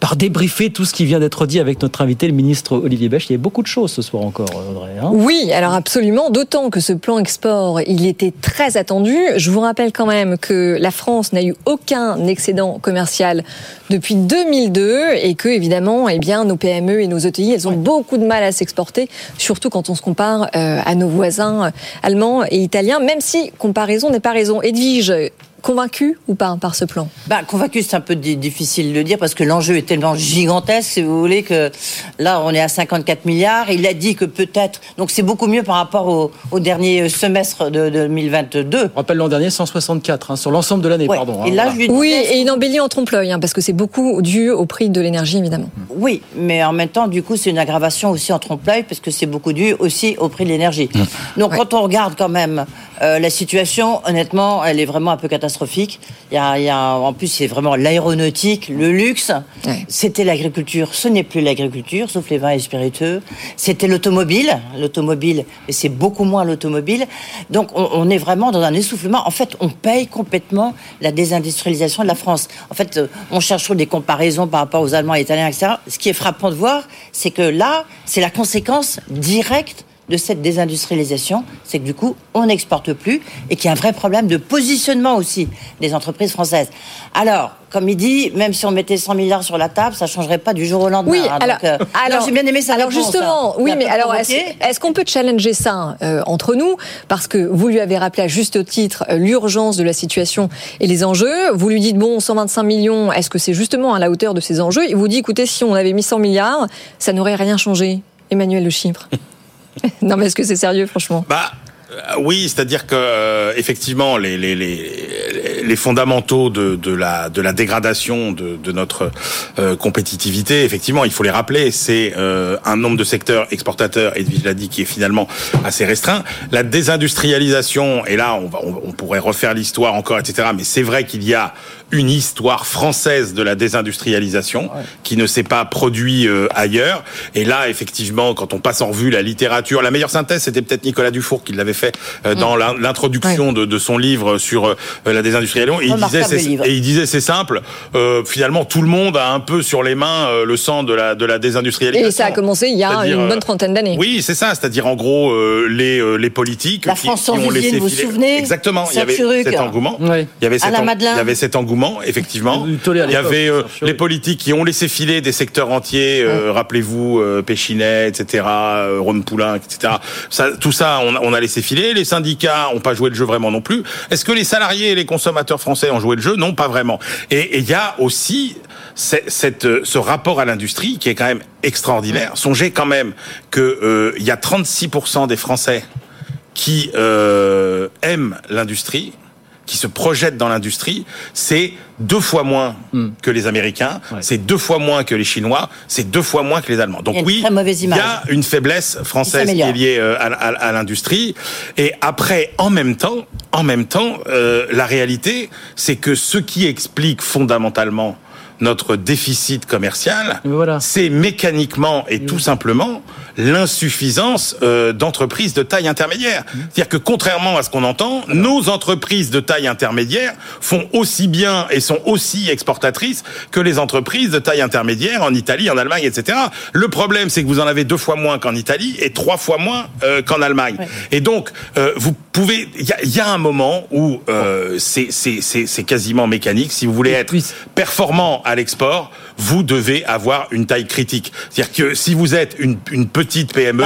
par débriefer tout ce qui vient d'être dit avec notre invité, le ministre Olivier Bech. Il y a beaucoup de choses ce soir encore, Audrey. Hein oui, alors absolument. D'autant que ce plan export, il était très attendu. Je vous rappelle quand même que la France n'a eu aucun excédent commercial depuis 2002 et que évidemment, eh bien, nos PME et nos ETI, elles ont beaucoup de mal à s'exporter, surtout quand on se compare euh, à nos voisins allemands et italiens. Même si comparaison n'est pas raison. Edwige, Convaincu ou pas par ce plan? Bah, Convaincu, c'est un peu difficile de dire parce que l'enjeu est tellement gigantesque, si vous voulez, que là, on est à 54 milliards. Il a dit que peut-être. Donc, c'est beaucoup mieux par rapport au, dernier semestre de, 2022. On rappelle l'an dernier, 164 hein, sur l'ensemble de l'année, pardon. Et hein, là, Oui, et une embellie en trompe-l'œil, hein, parce que c'est beaucoup dû au prix de l'énergie, évidemment. Oui, mais en même temps, du coup, c'est une aggravation aussi en trompe-l'œil, parce que c'est beaucoup dû aussi au prix de l'énergie. Mmh. Donc, quand on regarde quand même euh, la situation, honnêtement, elle est vraiment un peu catastrophique. Il y a, il y a en plus, c'est vraiment l'aéronautique, le luxe. C'était l'agriculture. Ce n'est plus l'agriculture, sauf les vins et spiritueux. C'était l'automobile. L'automobile, et c'est beaucoup moins l'automobile. Donc, on, on, est vraiment dans un essoufflement. En fait, on paye complètement la désindustrialisation de la France. En fait, euh, on cherche toujours des comparaisons par rapport aux Allemands, et Italiens, etc. Ce qui est frappant de voir, c'est que là, c'est la conséquence directe de cette désindustrialisation, c'est que du coup, on n'exporte plus et qu'il y a un vrai problème de positionnement aussi des entreprises françaises. Alors, comme il dit, même si on mettait 100 milliards sur la table, ça changerait pas du jour au lendemain. Oui, hein, alors, euh, alors, j'ai bien aimé ça. Alors justement, hein. oui, mais alors est-ce qu'on peut challenger ça euh, entre nous? Parce que vous lui avez rappelé à juste titre euh, l'urgence de la situation et les enjeux. Vous lui dites bon, 125 millions, est-ce que c'est justement à la hauteur de ces enjeux? Il vous dit écoutez, si on avait mis 100 milliards, ça n'aurait rien changé. Emmanuel Le Chypre. non, mais est-ce que c'est sérieux, franchement? Bah. Euh, oui, c'est-à-dire que euh, effectivement les, les, les, les, fondamentaux de, de, la, de la dégradation de, de notre euh, compétitivité, effectivement, il faut les rappeler. C'est un nombre de secteurs exportateurs, Edwige l'a dit, qui est finalement assez restreint. La désindustrialisation, et là on, va, on pourrait refaire l'histoire encore, etc. Mais c'est vrai qu'il y a une histoire française de la désindustrialisation qui ne s'est pas produit euh, ailleurs. Et là, effectivement, quand on passe en revue la littérature, la meilleure synthèse, c'était peut-être Nicolas Dufour qui l'avait fait euh, dans mm. l'introduction de, de, son livre sur euh, la désindustrialisation. Et il, disait, et il disait, c'est simple, finalement, tout le monde a un peu sur les mains le sang de la, de la désindustrialisation. Et ça a commencé il y a une bonne trentaine d'années. Oui, c'est ça, c'est-à-dire en gros les, les politiques la France qui, ont laissé vous vous souvenez? Exactement, il y avait cet engouement. Il y avait cet, il y avait cet engouement effectivement. Il y avait euh, les politiques qui ont laissé filer des secteurs entiers, euh, rappelez-vous, euh, Péchinet, etc., Rhône Poulain, etc. Ça, tout ça, on, a laissé filer. Les syndicats n'ont pas joué le jeu vraiment non plus. Est-ce que les salariés et les consommateurs français ont joué le jeu? Non, pas vraiment. Et il y a aussi cette, ce rapport à l'industrie qui est quand même extraordinaire. Songez quand même qu'il il y a 36% des Français qui aiment l'industrie qui se projettent dans l'industrie, c'est deux fois moins hmm. que les Américains, c'est deux fois moins que les Chinois, c'est deux fois moins que les Allemands. Donc oui, il y a une faiblesse française qui est liée euh, à, l'industrie. Et après, en même temps, en même temps, euh, la réalité, c'est que ce qui explique fondamentalement notre déficit commercial, c'est mécaniquement et tout simplement l'insuffisance euh, d'entreprises de taille intermédiaire. C'est-à-dire que contrairement à ce qu'on entend, nos entreprises de taille intermédiaire font aussi bien et sont aussi exportatrices que les entreprises de taille intermédiaire en Italie, en Allemagne, etc. Le problème, c'est que vous en avez deux fois moins qu'en Italie et trois fois moins euh, qu'en Allemagne. Et donc, euh, vous pouvez, il y, y a, un moment où c'est quasiment mécanique. Si vous voulez être performant à l'export, vous devez avoir une taille critique. C'est-à-dire que si vous êtes une, une petite PME,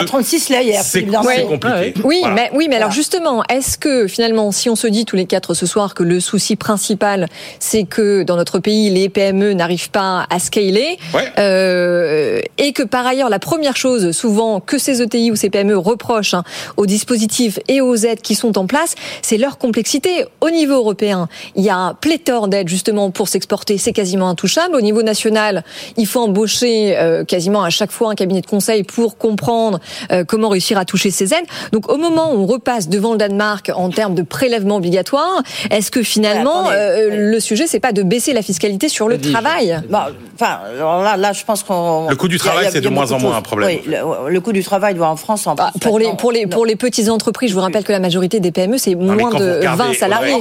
c'est compliqué. Oui, mais, oui, mais alors justement, est-ce que finalement, si on se dit tous les quatre ce soir que le souci principal, c'est que dans notre pays, les PME n'arrivent pas à scaler, euh, et que par ailleurs, la première chose souvent que ces ETI ou ces PME reprochent hein, aux dispositifs et aux aides qui sont en place, c'est leur complexité. Au niveau européen, il y a pléthore d'aides justement pour s'exporter, c'est quasiment intouchable intouchable. Au niveau national, il faut embaucher euh, quasiment à chaque fois un cabinet de conseil pour comprendre euh, comment réussir à toucher ces aides. Donc au moment où on repasse devant le Danemark en termes de prélèvement obligatoire, est-ce que finalement le sujet c'est pas de baisser la fiscalité sur le travail? Bah, Enfin, là, là, je pense qu'on le coût du travail c'est de moins en moins un problème. Oui, le, coût du travail doit en France en bah, pour les pour les pour les petites entreprises, je vous rappelle que la majorité des PME c'est moins de 20 salariés.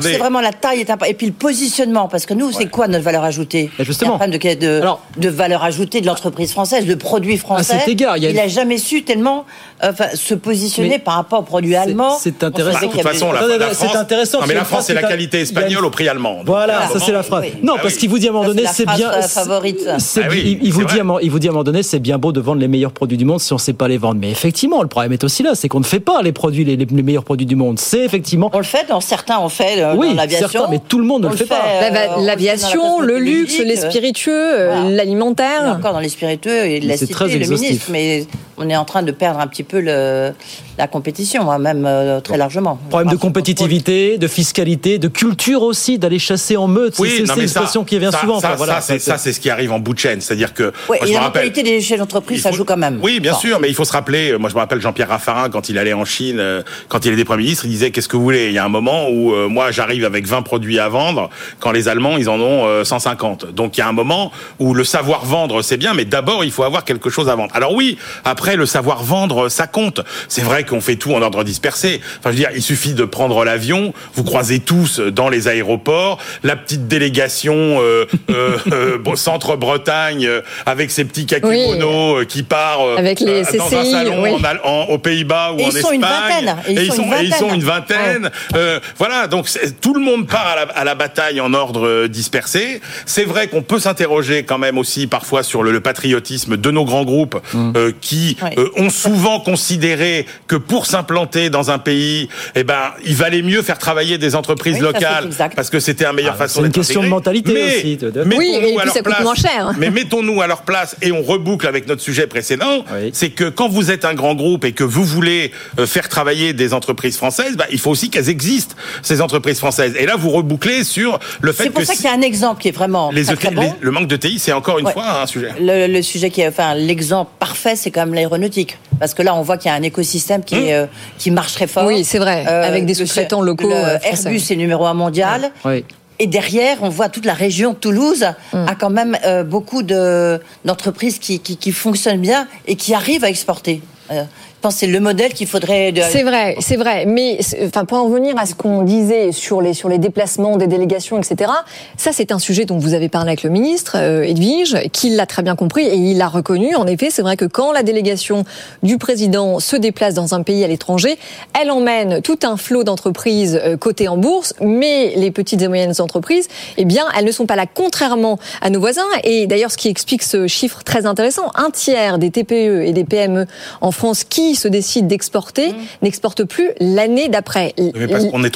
c'est vraiment la taille est et puis le positionnement parce que nous c'est quoi notre valeur ajoutée? Justement. Il y a de, de, de valeur ajoutée de l'entreprise française, de produits français. À cet égard, il, a... jamais su tellement euh, se positionner par rapport aux produits allemands. C'est intéressant. de toute façon, la, France, intéressant. Non, mais la France, c'est la qualité espagnole au prix allemand. Voilà, ça c'est la phrase. Non, parce qu'il vous dit à un moment donné, c'est bien. favorite. Il vous dit il vous dit à un moment donné, c'est bien beau de vendre les meilleurs produits du monde si on ne sait pas les vendre. Mais effectivement, le problème est aussi là, c'est qu'on ne fait pas les produits les, meilleurs produits du monde. C'est effectivement. On le fait, dans certains on fait euh, oui, dans l'aviation. mais tout le monde ne le fait, pas. Euh, l'aviation, le luxe, les spiritueux, l'alimentaire. Encore dans les spiritueux, il l'a cité le ministre, mais on est en train de perdre un petit peu le, la compétition, hein, même euh, très largement. Problème de compétitivité, de fiscalité, de culture aussi, d'aller chasser en meute. Oui, c'est une expression qui souvent. Ça, voilà, ça c'est ce qui arrive en bout de chaîne. C'est-à-dire que. Oui, et la qualité des chefs d'entreprise, ça joue quand même. Oui, bien sûr, mais il faut se rappeler. Moi, je me rappelle Jean-Pierre Raffarin quand il allait en Chine, euh, quand il était Premier ministre, il disait Qu'est-ce que vous voulez? Il y a un moment où euh, moi, j'arrive avec 20 produits à vendre, quand les Allemands, ils en ont 150. Donc, il y a un moment où le savoir vendre, c'est bien, mais d'abord, il faut avoir quelque chose à vendre. Alors, oui, après, le savoir vendre, ça compte. C'est vrai qu'on fait tout en ordre dispersé. Enfin, je veux dire, il suffit de prendre l'avion, vous croisez tous dans les aéroports, la petite délégation euh, euh, euh centre Bretagne euh, avec ses petits kakimonos euh, qui part avec les CCI, dans un salon en, aux Pays-Bas ou et en ils Espagne. Sont une vingtaine. Et, ils, sont, ils sont une vingtaine. voilà, donc tout le monde part à la, à la bataille en ordre dispersé. C'est vrai qu'on peut s'interroger quand même aussi parfois sur le, patriotisme de nos grands groupes mmh. qui ont souvent considéré que pour s'implanter dans un pays, eh ben, il valait mieux faire travailler des entreprises locales parce que c'était un meilleure ah, façon C'est une question de mentalité mais, aussi. Oui, et puis ça coûte moins cher. Mais mettons-nous à leur place et on reboucle avec notre sujet précédent. C'est que quand vous êtes un grand groupe et que vous voulez euh, faire travailler des entreprises françaises, bah, il faut aussi qu'elles existent ces entreprises françaises. Et là, vous rebouclez sur le fait que c'est pour ça qu'il y a un exemple qui est vraiment les très, bon. le manque de TI, c'est encore une fois un sujet. Le, sujet qui est, enfin, l'exemple parfait, c'est quand même l'aéronautique, parce que là, on voit qu'il y a un écosystème qui, est, euh, qui marche très fort. Oui, c'est vrai, euh, avec des sous-traitants locaux. Airbus est numéro un mondial. Et derrière, on voit toute la région Toulouse hum. a quand même euh, beaucoup d'entreprises qui, qui, qui, fonctionnent bien et qui arrivent à exporter. Euh, pense c'est le modèle qu'il faudrait. C'est vrai, c'est vrai. Mais enfin, pour en revenir à ce qu'on disait sur les sur les déplacements des délégations, etc. Ça, c'est un sujet dont vous avez parlé avec le ministre euh, Edwige, qui l'a très bien compris et il l'a reconnu. En effet, c'est vrai que quand la délégation du président se déplace dans un pays à l'étranger, elle emmène tout un flot d'entreprises euh, cotées en bourse, mais les petites et moyennes entreprises, eh bien, elles ne sont pas là, contrairement à nos voisins. Et d'ailleurs, ce qui explique ce chiffre très intéressant, un tiers des TPE et des PME en France qui se décide d'exporter mmh. n'exporte plus l'année d'après.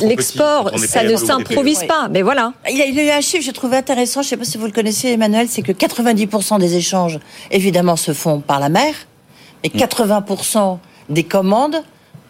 L'export, ça ne s'improvise pas. Mais voilà. Il y a eu un chiffre, j'ai trouvé intéressant. Je ne sais pas si vous le connaissez, Emmanuel, c'est que 90% des échanges, évidemment, se font par la mer, et 80% mmh. des commandes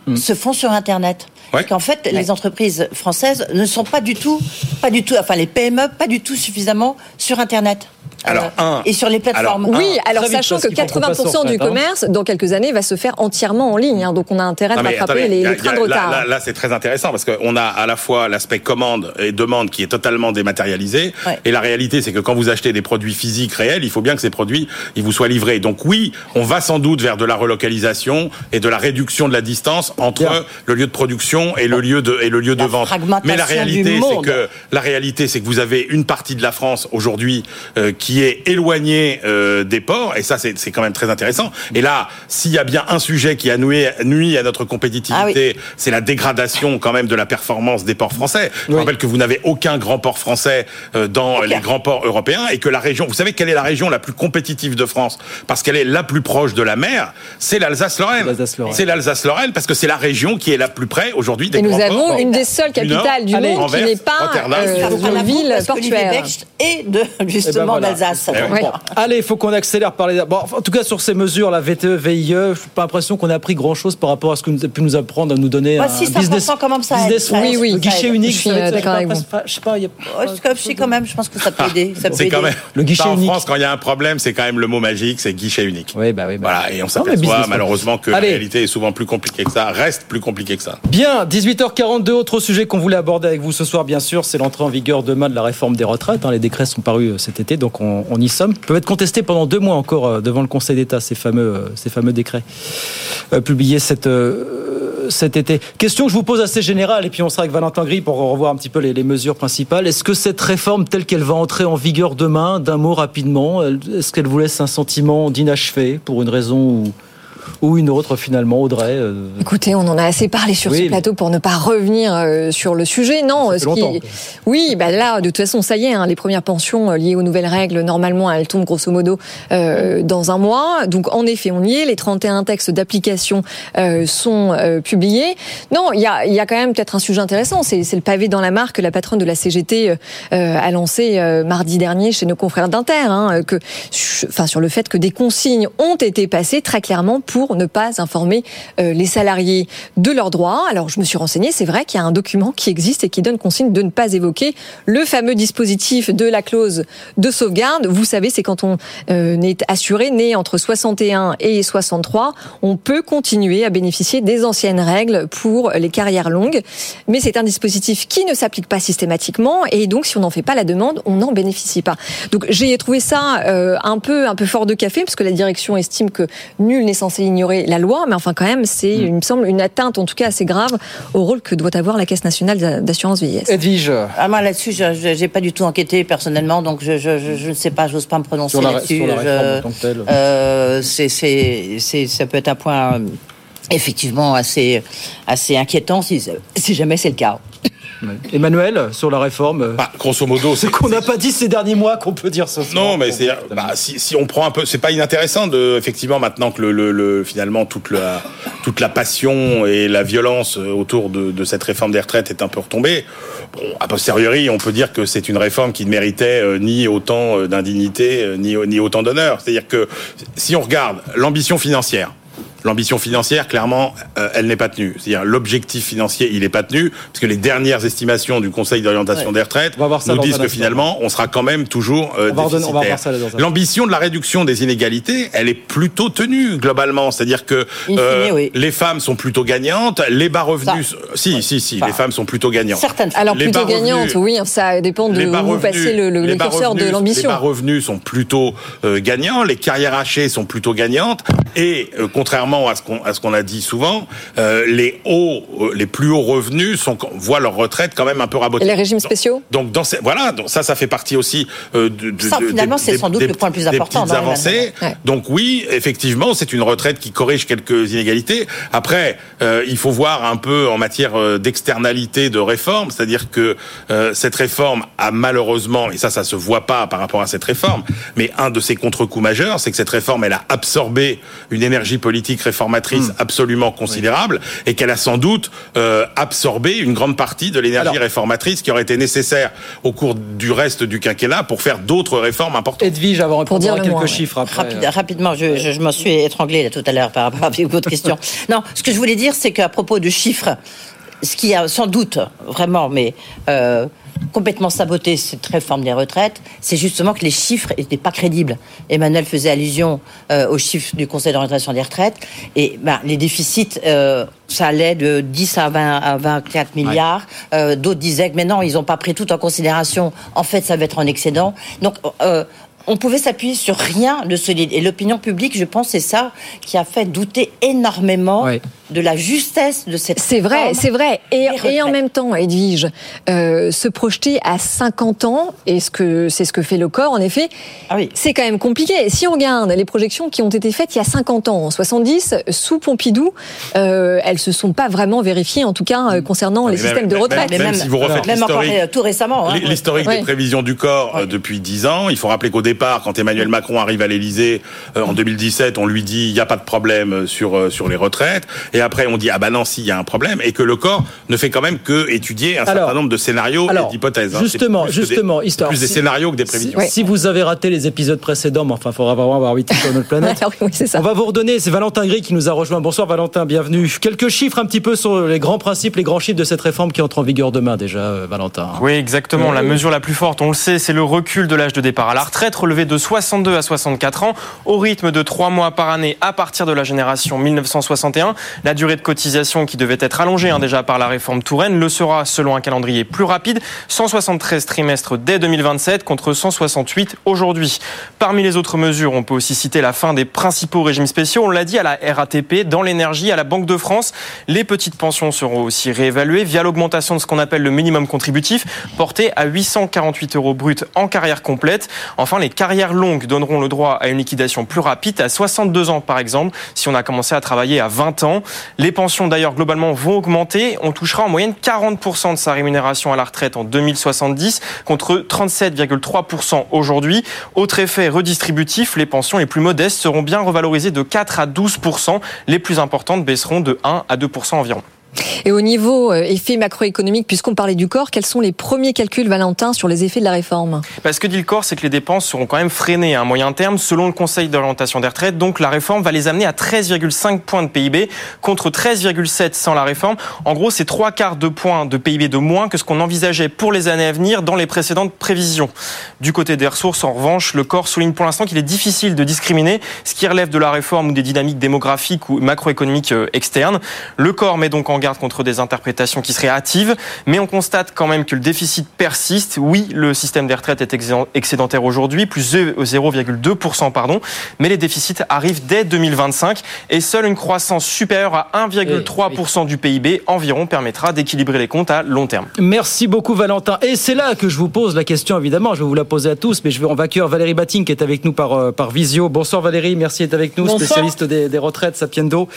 mmh. se font sur Internet. Ouais. Qu'en fait, les entreprises françaises ne sont pas du tout, pas du tout, enfin les PME, pas du tout suffisamment sur Internet. Alors, un, et sur les plateformes. oui, alors sachant que 80% du commerce, dans quelques années, va se faire entièrement en ligne. Hein, donc on a intérêt à rattraper les, trains de retard. Là, là, c'est très intéressant parce qu'on a à la fois l'aspect commande et demande qui est totalement dématérialisé. Et la réalité, c'est que quand vous achetez des produits physiques réels, il faut bien que ces produits ils vous soient livrés. Donc oui, on va sans doute vers de la relocalisation et de la réduction de la distance entre le lieu de production et le lieu de, et le lieu de vente. Mais la réalité, c'est que la réalité, c'est que vous avez une partie de la France aujourd'hui euh, qui est éloigné euh, des ports, et ça c'est quand même très intéressant. Et là, s'il y a bien un sujet qui a nuit, nuit à notre compétitivité, ah c'est la dégradation quand même de la performance des ports français. Je rappelle que vous n'avez aucun grand port français euh, dans les grands ports européens, et que la région, vous savez quelle est la région la plus compétitive de France? Parce qu'elle est la plus proche de la mer, c'est l'Alsace-Lorraine. C'est l'Alsace-Lorraine parce que c'est c'est la région qui est la plus près aujourd'hui des Et nous avons une des seules capitales du monde qui n'est pas euh, une ville portuaire. Et de justement ben d'Alsace. Allez, il faut qu'on accélère par les. Bon, en tout cas, sur ces mesures, la VTE, VIE, je n'ai pas l'impression qu'on a appris grand chose par rapport à ce que nous a pu nous apprendre, à nous donner un business. Quand même ça business oui, oui, guichet unique. Je suis d'accord avec vous. Je sais pas, il y a. quand même, je pense que ça peut aider. C'est quand même. Le guichet unique. En France, quand il y a un problème, c'est quand même le mot magique, c'est guichet unique. Oui, bah oui. Bah voilà, et on s'aperçoit malheureusement que la réalité est souvent plus compliquée que ça, reste plus compliquée que ça. Bien, 18h42, autre sujet qu'on voulait aborder avec vous ce soir, bien sûr, c'est l'entrée en vigueur demain de la réforme des retraites. Hein. Les décrets sont parus euh, cet été, donc on, y sommes. Ils peuvent être contestés pendant deux mois encore euh, devant le Conseil d'État, ces fameux, euh, ces fameux décrets publiés cet été. Question que je vous pose assez générale, et puis on sera avec Valentin Gris pour revoir un petit peu les mesures principales. Est-ce que cette réforme, telle qu'elle va entrer en vigueur demain, d'un mot rapidement, est-ce qu'elle vous laisse un sentiment d'inachevé pour une raison ou ou une autre finalement, Audrey euh, Écoutez, on en a assez parlé sur ce plateau pour ne pas revenir euh, sur le sujet. Non, ce qui... oui, bah là, de toute façon, ça y est, hein, les premières pensions euh, liées aux nouvelles règles, normalement, elles tombent grosso modo euh, dans un mois. Donc, en effet, on y est. Les 31 textes d'application euh, sont euh, publiés. Non, il y a, y a quand même peut-être un sujet intéressant. C'est le pavé dans la mare que la patronne de la CGT a lancé mardi dernier chez nos confrères d'Inter, hein, que, enfin, sur le fait que des consignes ont été passées très clairement pour pour ne pas informer euh, les salariés de leurs droits. Alors je me suis renseignée, c'est vrai qu'il y a un document qui existe et qui donne consigne de ne pas évoquer le fameux dispositif de la clause de sauvegarde. Vous savez, c'est quand on euh, est assuré né entre 61 et 63, on peut continuer à bénéficier des anciennes règles pour les carrières longues, mais c'est un dispositif qui ne s'applique pas systématiquement et donc si on n'en fait pas la demande, on n'en bénéficie pas. Donc j'ai trouvé ça euh, un peu un peu fort de café parce que la direction estime que nul n'est censé ignorer la loi, mais enfin quand même, c'est, mm. il me semble, une atteinte, en tout cas assez grave, au rôle que doit avoir la Caisse nationale d'assurance vieillesse. Edwige ah, Moi là-dessus, je n'ai pas du tout enquêté personnellement, donc je, je, ne sais pas, j'ose pas me prononcer là-dessus. Euh, c'est, ça peut être un point effectivement assez, assez inquiétant si, si jamais c'est le cas. Emmanuel, sur la réforme bah, Grosso modo. C'est qu'on n'a pas dit ces derniers mois qu'on peut dire ça. Non, mais c'est, bah, si, si, on prend un peu. C'est pas inintéressant, de, effectivement, maintenant que le, le, finalement toute la, toute la passion et la violence autour de, de cette réforme des retraites est un peu retombée. Bon, a posteriori, on peut dire que c'est une réforme qui ne méritait euh, ni autant euh, d'indignité, euh, ni, ni autant d'honneur. C'est-à-dire que si on regarde l'ambition financière, L'ambition financière, clairement, euh, elle n'est pas tenue. C'est-à-dire l'objectif financier, il n'est pas tenu, parce que les dernières estimations du Conseil d'orientation des retraites nous disent que finalement, on sera quand même toujours euh, L'ambition de la réduction des inégalités, elle est plutôt tenue globalement. C'est-à-dire que euh, les femmes sont plutôt gagnantes, les bas revenus, si, si, si, les femmes sont plutôt gagnantes. Certaines. Alors plutôt gagnantes, oui, ça dépend de où vous passez le, le, curseur de l'ambition. Les bas revenus sont plutôt gagnants, les carrières hachées sont plutôt gagnantes, et contrairement à ce qu'on à ce qu'on a dit souvent, euh, les hauts, euh, les plus hauts revenus sont voient leur retraite quand même un peu rabotée. Et les régimes spéciaux? Donc, dans ces, voilà, donc ça, ça fait partie aussi euh, de, de, ça, finalement, c'est sans doute le point le plus important. Des avancées. Donc oui, effectivement, c'est une retraite qui corrige quelques inégalités. Après, euh, il faut voir un peu en matière d'externalité de réforme, c'est-à-dire que euh, cette réforme a malheureusement, et ça, ça se voit pas par rapport à cette réforme, mais un de ses contre-coups majeurs, c'est que cette réforme, elle a absorbé une énergie politique réformatrice hmm. absolument considérable et qu'elle a sans doute euh, absorbé une grande partie de l'énergie réformatrice qui aurait été nécessaire au cours du reste du quinquennat pour faire d'autres réformes importantes. Edwige, avant de dire quelques chiffres après. rapidement, je, je, je m'en suis étranglé là, tout à l'heure par rapport à votre question. non, ce que je voulais dire, c'est qu'à propos de chiffres, ce qui a sans doute vraiment, mais euh, complètement saboté cette réforme des retraites, c'est justement que les chiffres n'étaient pas crédibles. Emmanuel faisait allusion euh, aux chiffres du Conseil d'orientation des retraites, et ben, les déficits, euh, ça allait de 10 à, 20, à 24 milliards. D'autres disaient que mais non, ils n'ont pas pris tout en considération. En fait, ça va être en excédent. Donc, on pouvait s'appuyer sur rien de solide. Et l'opinion publique, je pense, c'est ça qui a fait douter énormément de la justesse de cette C'est vrai, c'est vrai. Et, et, en même temps, Edwige, euh, se projeter à 50 ans, et ce que c'est ce que fait le corps, en effet, ah oui. c'est quand même compliqué. Si on regarde les projections qui ont été faites il y a 50 ans, en 70, sous Pompidou, euh, elles se sont pas vraiment vérifiées, en tout cas euh, concernant les systèmes de retraite. Même, si vous refaites l'historique, euh, tout récemment, hein, l'historique des prévisions du corps euh, depuis 10 ans, il faut rappeler qu'au départ, quand Emmanuel Macron arrive à l'Élysée en 2017, on lui dit il n'y a pas de problème sur sur les retraites. et après on dit ah bah non s'il y a un problème et que le corps ne fait quand même que étudier un certain nombre de scénarios et d'hypothèses. Hein. Justement, justement, des, histoire. Plus des scénarios que des prévisions. Si, vous avez raté les épisodes précédents, mais enfin, il faudra vraiment avoir 8 sur notre planète. On va vous redonner. C'est Valentin Gris qui nous a rejoint. Bonsoir Valentin, bienvenue. Quelques chiffres un petit peu sur les grands principes, les grands chiffres de cette réforme qui entre en vigueur demain déjà, euh, Valentin. Oui, exactement. La mesure la plus forte, on le sait, c'est le recul de l'âge de départ à la retraite, relevé de 62 à 64 ans, au rythme de 3 mois par année à partir de la génération 1961. La durée de cotisation qui devait être allongée hein, déjà par la réforme Touraine le sera selon un calendrier plus rapide, 173 trimestres dès 2027 contre 168 aujourd'hui. Parmi les autres mesures, on peut aussi citer la fin des principaux régimes spéciaux. On l'a dit à la RATP, dans l'énergie, à la Banque de France. Les petites pensions seront aussi réévaluées via l'augmentation de ce qu'on appelle le minimum contributif, porté à 848 euros brut en carrière complète. Enfin, les carrières longues donneront le droit à une liquidation plus rapide, à 62 ans par exemple, si on a commencé à travailler à 20 ans. Les pensions d'ailleurs globalement vont augmenter. On touchera en moyenne 40% de sa rémunération à la retraite en 2070 contre 37,3% aujourd'hui. Autre effet redistributif, les pensions les plus modestes seront bien revalorisées de 4 à 12%. Les plus importantes baisseront de 1 à 2% environ. Et au niveau euh, effet macroéconomique, puisqu'on parlait du corps, quels sont les premiers calculs, Valentin, sur les effets de la réforme? Bah, Ce que dit le corps, c'est que les dépenses seront quand même freinées à un moyen terme, selon le Conseil d'orientation des retraites. Donc la réforme va les amener à 13,5 points de PIB contre 13,7 sans la réforme. En gros, c'est trois quarts de points de PIB de moins que ce qu'on envisageait pour les années à venir dans les précédentes prévisions. Du côté des ressources, en revanche, le corps souligne pour l'instant qu'il est difficile de discriminer ce qui relève de la réforme ou des dynamiques démographiques ou macroéconomiques euh, externes. Le corps met donc en garde contre des interprétations qui seraient hâtives, mais on constate quand même que le déficit persiste. Oui, le système des retraites est excédentaire aujourd'hui, plus 0,2%, pardon, mais les déficits arrivent dès 2025 et seule une croissance supérieure à 1,3% du PIB environ permettra d'équilibrer les comptes à long terme. Merci beaucoup Valentin. Et c'est là que je vous pose la question évidemment, je vais vous la poser à tous, mais je vais, on va accueillir Valérie Batting qui est avec nous par, euh, par visio. Bonsoir Valérie, merci d'être avec nous, spécialiste des, des retraites Sapiendo.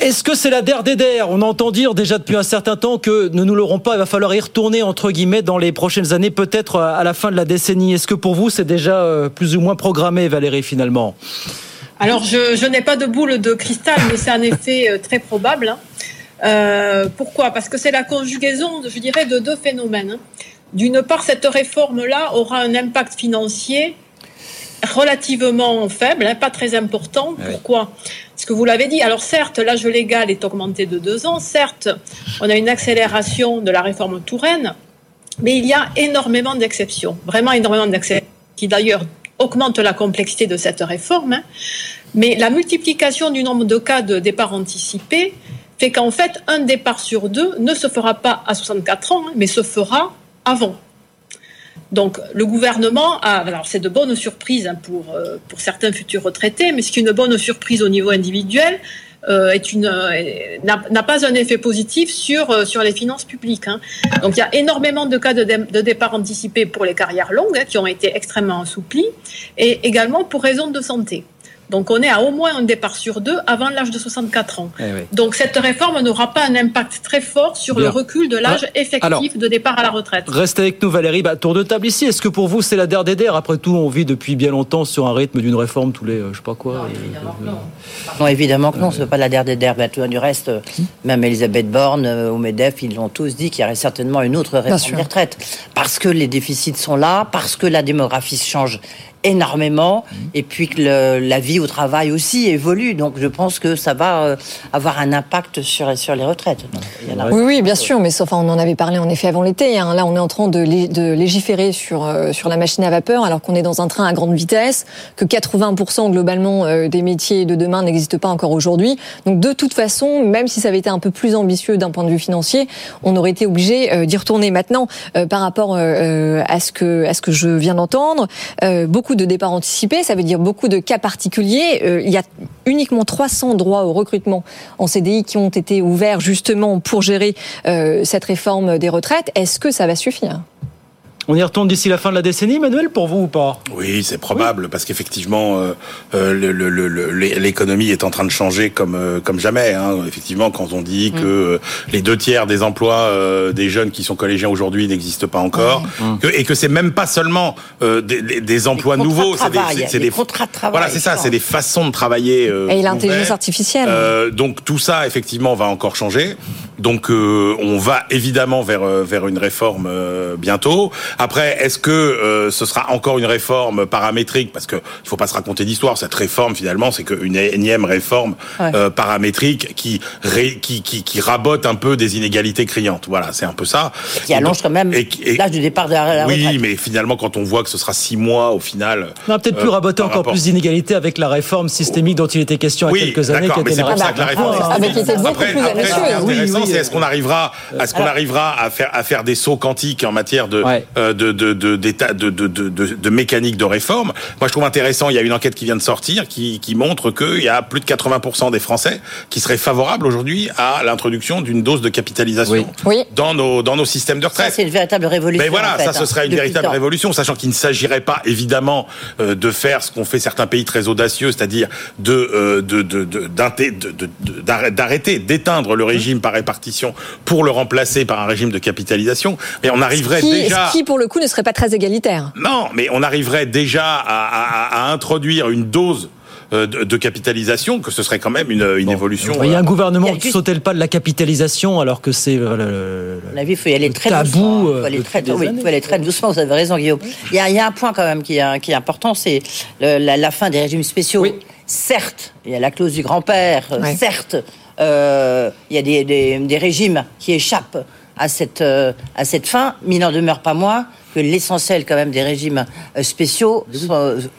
Est-ce que c'est la der On entend dire déjà depuis un certain temps que ne nous l'aurons pas, il va falloir y retourner entre guillemets dans les prochaines années, peut-être à la fin de la décennie. Est-ce que pour vous c'est déjà euh, plus ou moins programmé, Valérie, finalement? Alors je, n'ai pas de boule de cristal, mais c'est un effet euh, très probable. Hein. Euh, pourquoi? Parce que c'est la conjugaison, je dirais, de deux phénomènes. Hein. D'une part, cette réforme-là aura un impact financier relativement faible, hein, pas très important. Pourquoi? Parce que vous l'avez dit. Alors certes, l'âge légal est augmenté de deux ans. Certes, on a une accélération de la réforme Touraine, mais il y a énormément d'exceptions, vraiment énormément d'exceptions, qui d'ailleurs augmentent la complexité de cette réforme. Hein. Mais la multiplication du nombre de cas de départ anticipé fait qu'en fait, un départ sur deux ne se fera pas à 64 ans, hein, mais se fera avant. Donc le gouvernement a, alors c'est de bonnes surprises hein, pour, euh, pour certains futurs retraités, mais ce qui est une bonne surprise au niveau individuel euh, est une n'a pas un effet positif sur euh, sur les finances publiques. Hein. Donc il y a énormément de cas de, de départ anticipé pour les carrières longues hein, qui ont été extrêmement assouplis et également pour raisons de santé. Donc on est à au moins un départ sur deux avant l'âge de 64 ans. Eh Donc cette réforme n'aura pas un impact très fort sur le recul de l'âge ah, effectif de départ à la retraite. Restez avec nous Valérie. Bah, tour de table ici. Est-ce que pour vous c'est la der des der? Après tout, on vit depuis bien longtemps sur un rythme d'une réforme tous les, euh, je sais pas quoi. Non, évidemment que non. Non, évidemment que non. Ce n'est pas la der des der. Bah, tout, du reste, même Elisabeth Borne euh, au Medef, ils l'ont tous dit qu'il y aurait certainement une autre réforme des retraites. Parce que les déficits sont là, parce que la démographie change énormément et puis que la vie au travail aussi évolue. Donc je pense que ça va euh, avoir un impact sur, sur les retraites. oui, oui, bien sûr, mais sauf, on en avait parlé en effet avant l'été. Hein. Là, on est en train de, de légiférer sur, euh, sur la machine à vapeur alors qu'on est dans un train à grande vitesse, que 80% globalement euh, des métiers de demain n'existent pas encore aujourd'hui. Donc de toute façon, même si ça avait été un peu plus ambitieux d'un point de vue financier, on aurait été obligé d'y retourner. Maintenant, par rapport à, ce que, à ce que je viens d'entendre, beaucoup de départ anticipé, ça veut dire beaucoup de cas particuliers. Euh, il y a uniquement 300 droits au recrutement en CDI qui ont été ouverts justement pour gérer euh, cette réforme des retraites. Est-ce que ça va suffire? On y retourne d'ici la fin de la décennie, Manuel, pour vous ou pas? Oui, c'est probable, parce qu'effectivement, euh, euh, l'économie est en train de changer comme, euh, comme jamais. Hein. Effectivement, quand on dit mm. que les deux tiers des emplois des jeunes qui sont collégiens aujourd'hui n'existent pas encore, mm. et que c'est même pas seulement des, emplois nouveaux, c'est des, contrats de travail. Voilà, c'est ça, c'est des façons de travailler. et l'intelligence artificielle. donc tout ça, effectivement, va encore changer. Donc on va évidemment vers, vers une réforme bientôt. Après, est-ce que euh, ce sera encore une réforme paramétrique? Parce qu'il ne faut pas se raconter d'histoire. Cette réforme, finalement, c'est qu'une énième réforme euh, paramétrique qui, qui, qui, qui, rabote un peu des inégalités criantes. Voilà, c'est un peu ça. qui allonge quand même l'âge du départ de la, retraite. Oui, mais finalement, quand on voit que ce sera six mois au final... On va peut-être plus euh, raboter encore plus d'inégalités avec la réforme systémique dont il était question il y a quelques années. mais c'est pour ça que la réforme ah, mais qui était beaucoup plus intéressant, est-ce qu'on arrivera, à ce qu'on arrivera à faire à faire des sauts quantiques en matière euh, de de de mécanique de réforme? Moi, je trouve intéressant. Il y a une enquête qui vient de sortir qui montre qu'il y a plus de 80% des Français qui seraient favorables aujourd'hui à l'introduction d'une dose de capitalisation dans nos dans nos systèmes de retraite. Ça, c'est une véritable révolution. Mais voilà, ça, ce hein, serait une véritable révolution, sachant qu'il ne s'agirait pas évidemment euh, de faire ce qu'ont fait certains pays très audacieux, c'est-à-dire de euh, de d'arrêter d'éteindre le mmh. régime par répartition pour le remplacer par un régime de capitalisation. Mais on arriverait déjà... Ce qui, pour le coup, ne serait pas très égalitaire. Non, mais on arriverait déjà à, introduire une dose euh, de, capitalisation, que ce serait quand même une, évolution. Il y a un gouvernement qui sautait le pas de la capitalisation alors que c'est euh, le, il faut y aller très doucement. Il faut aller très, oui, faut aller très doucement. Vous avez raison, Guillaume. Il y a, un point quand même qui est, qui est important, c'est la, fin des régimes spéciaux. Certes, il y a la clause du grand-père. Certes, euh, il y a des, des, régimes qui échappent à cette, à cette fin, mais il n'en demeure pas moins que l'essentiel quand même des régimes euh, spéciaux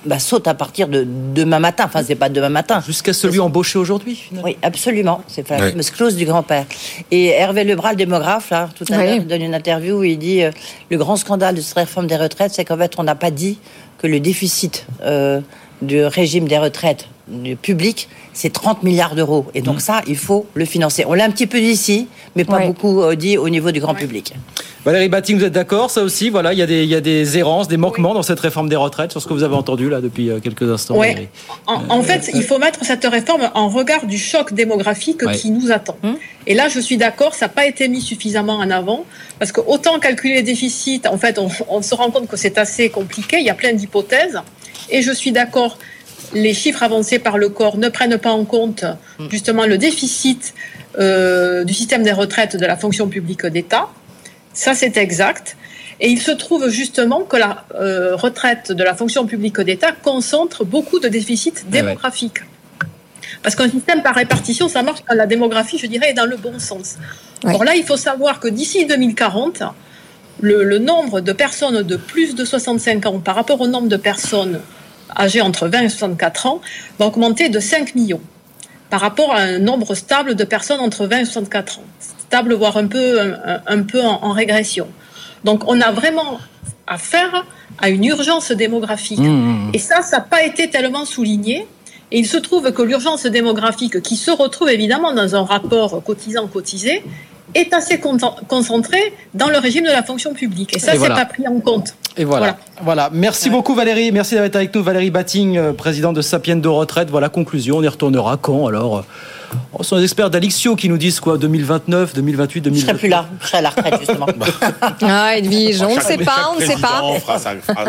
bah, saute à partir de demain matin. Enfin, c'est pas demain matin. Jusqu'à celui embauché aujourd'hui. Oui, absolument. C'est la fameuse clause du grand-père. Et Hervé Lebras, le démographe, là, tout à l'heure, donne une interview où il dit euh, le grand scandale de cette réforme des retraites, c'est qu'en fait, on n'a pas dit que le déficit euh, du régime des retraites du public, c'est 30 milliards d'euros. Et donc mmh. ça, il faut le financer. On l'a un petit peu dit ici, mais pas beaucoup dit au niveau du grand public. Valérie Batting, vous êtes d'accord Ça aussi, voilà, il y, a des, il y a des errances, des manquements dans cette réforme des retraites, sur ce que vous avez entendu là depuis euh, quelques instants. Oui. En, fait, il faut mettre cette réforme en regard du choc démographique qui nous attend. Hum. Et là, je suis d'accord, ça n'a pas été mis suffisamment en avant, parce que autant calculer les déficits, en fait, on, se rend compte que c'est assez compliqué, il y a plein d'hypothèses. Et je suis d'accord, les chiffres avancés par le corps ne prennent pas en compte hum. justement le déficit euh, du système des retraites de la fonction publique d'État. Ça, c'est exact. Et il se trouve justement que la euh, retraite de la fonction publique d'État concentre beaucoup de déficits démographiques. Parce qu'un système par répartition, ça marche quand la démographie, je dirais, est dans le bon sens. Alors là, il faut savoir que d'ici 2040, le, le, nombre de personnes de plus de 65 ans par rapport au nombre de personnes âgées entre 20 et 64 ans va augmenter de 5 millions par rapport à un nombre stable de personnes entre 20 et 64 ans stable, voire un peu, un, peu en, régression. Donc on a vraiment affaire à une urgence démographique. Mmh, mmh, mmh. Et ça, ça n'a pas été tellement souligné. Et il se trouve que l'urgence démographique, qui se retrouve évidemment dans un rapport cotisant-cotisé, est assez concentrée dans le régime de la fonction publique. Et ça, c'est pas pris en compte. Et voilà. Voilà. Merci beaucoup Valérie. Merci d'avoir été avec nous. Valérie Batting, euh, présidente de Sapiens de retraite. Voilà, conclusion. On y retournera quand alors Oh, ce sont des experts d'Alixio qui nous disent quoi 2029, 2028, 2029 Je serai plus là, je serai à la retraite justement. ah, Edwige, on ne sait pas, on ne sait pas.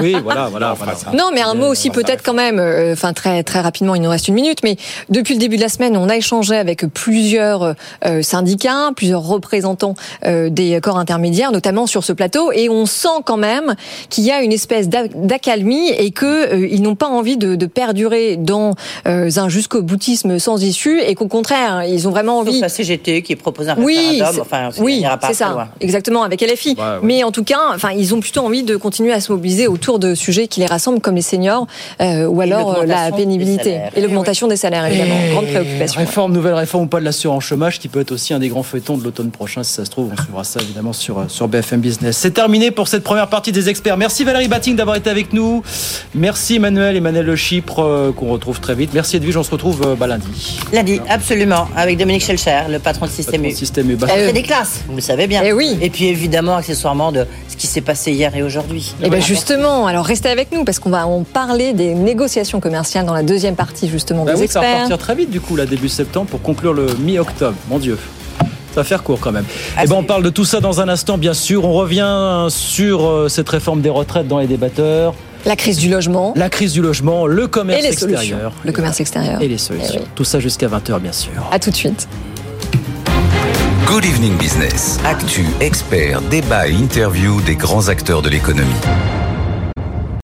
oui, voilà, voilà, Non, mais un mot aussi peut-être quand même, euh, enfin très très rapidement, il nous reste une minute, mais depuis le début de la semaine, on a échangé avec plusieurs euh, syndicats, plusieurs représentants euh, des corps intermédiaires, notamment sur ce plateau, et on sent quand même qu'il y a une espèce d'accalmie et qu'ils ils n'ont pas envie de, de perdurer dans un jusqu'au boutisme sans issue, et qu'au contraire. Ils ont vraiment envie. Sauf la CGT qui propose un référendum. enfin, oui, c'est ça. Exactement, avec LFI. Mais en tout cas, enfin, ils ont plutôt envie de continuer à se mobiliser autour de sujets qui les rassemblent, comme les seniors, euh, ou alors euh, la pénibilité et l'augmentation des salaires, évidemment. Grande préoccupation. Réforme, nouvelle réforme ou pas de l'assurance chômage, qui peut être aussi un des grands feuilletons de l'automne prochain, si ça se trouve. On suivra ça évidemment sur, sur BFM Business. C'est terminé pour cette première partie des experts. Merci. Valérie Batting d'avoir été avec nous. Merci Emmanuel, Emmanuel Le Chypre, euh, qu'on retrouve très vite. Merci Edwige, on se retrouve euh, bah, lundi. Lundi, absolument, avec Dominique Schelcher, le patron de Système U. Système U. Bah, fait des classes, vous le savez bien. Et eh oui. Et puis évidemment, accessoirement, de ce qui s'est passé hier et aujourd'hui. Et eh bien justement, alors restez avec nous parce qu'on va en parler des négociations commerciales dans la deuxième partie justement bah des oui, experts. Ça va partir très vite du coup, là, début septembre, pour conclure le mi-octobre. Mon Dieu. Ça va faire court quand même. Et eh ben, on parle de tout ça dans un instant, bien sûr. On revient sur euh, cette réforme des retraites dans les débatteurs. La crise du logement. La crise du logement, le commerce extérieur. Le commerce extérieur. Et les solutions. Tout ça jusqu'à 20h, bien sûr. À tout de suite. Good Evening Business. Actu, experts, débat et interview des grands acteurs de l'économie.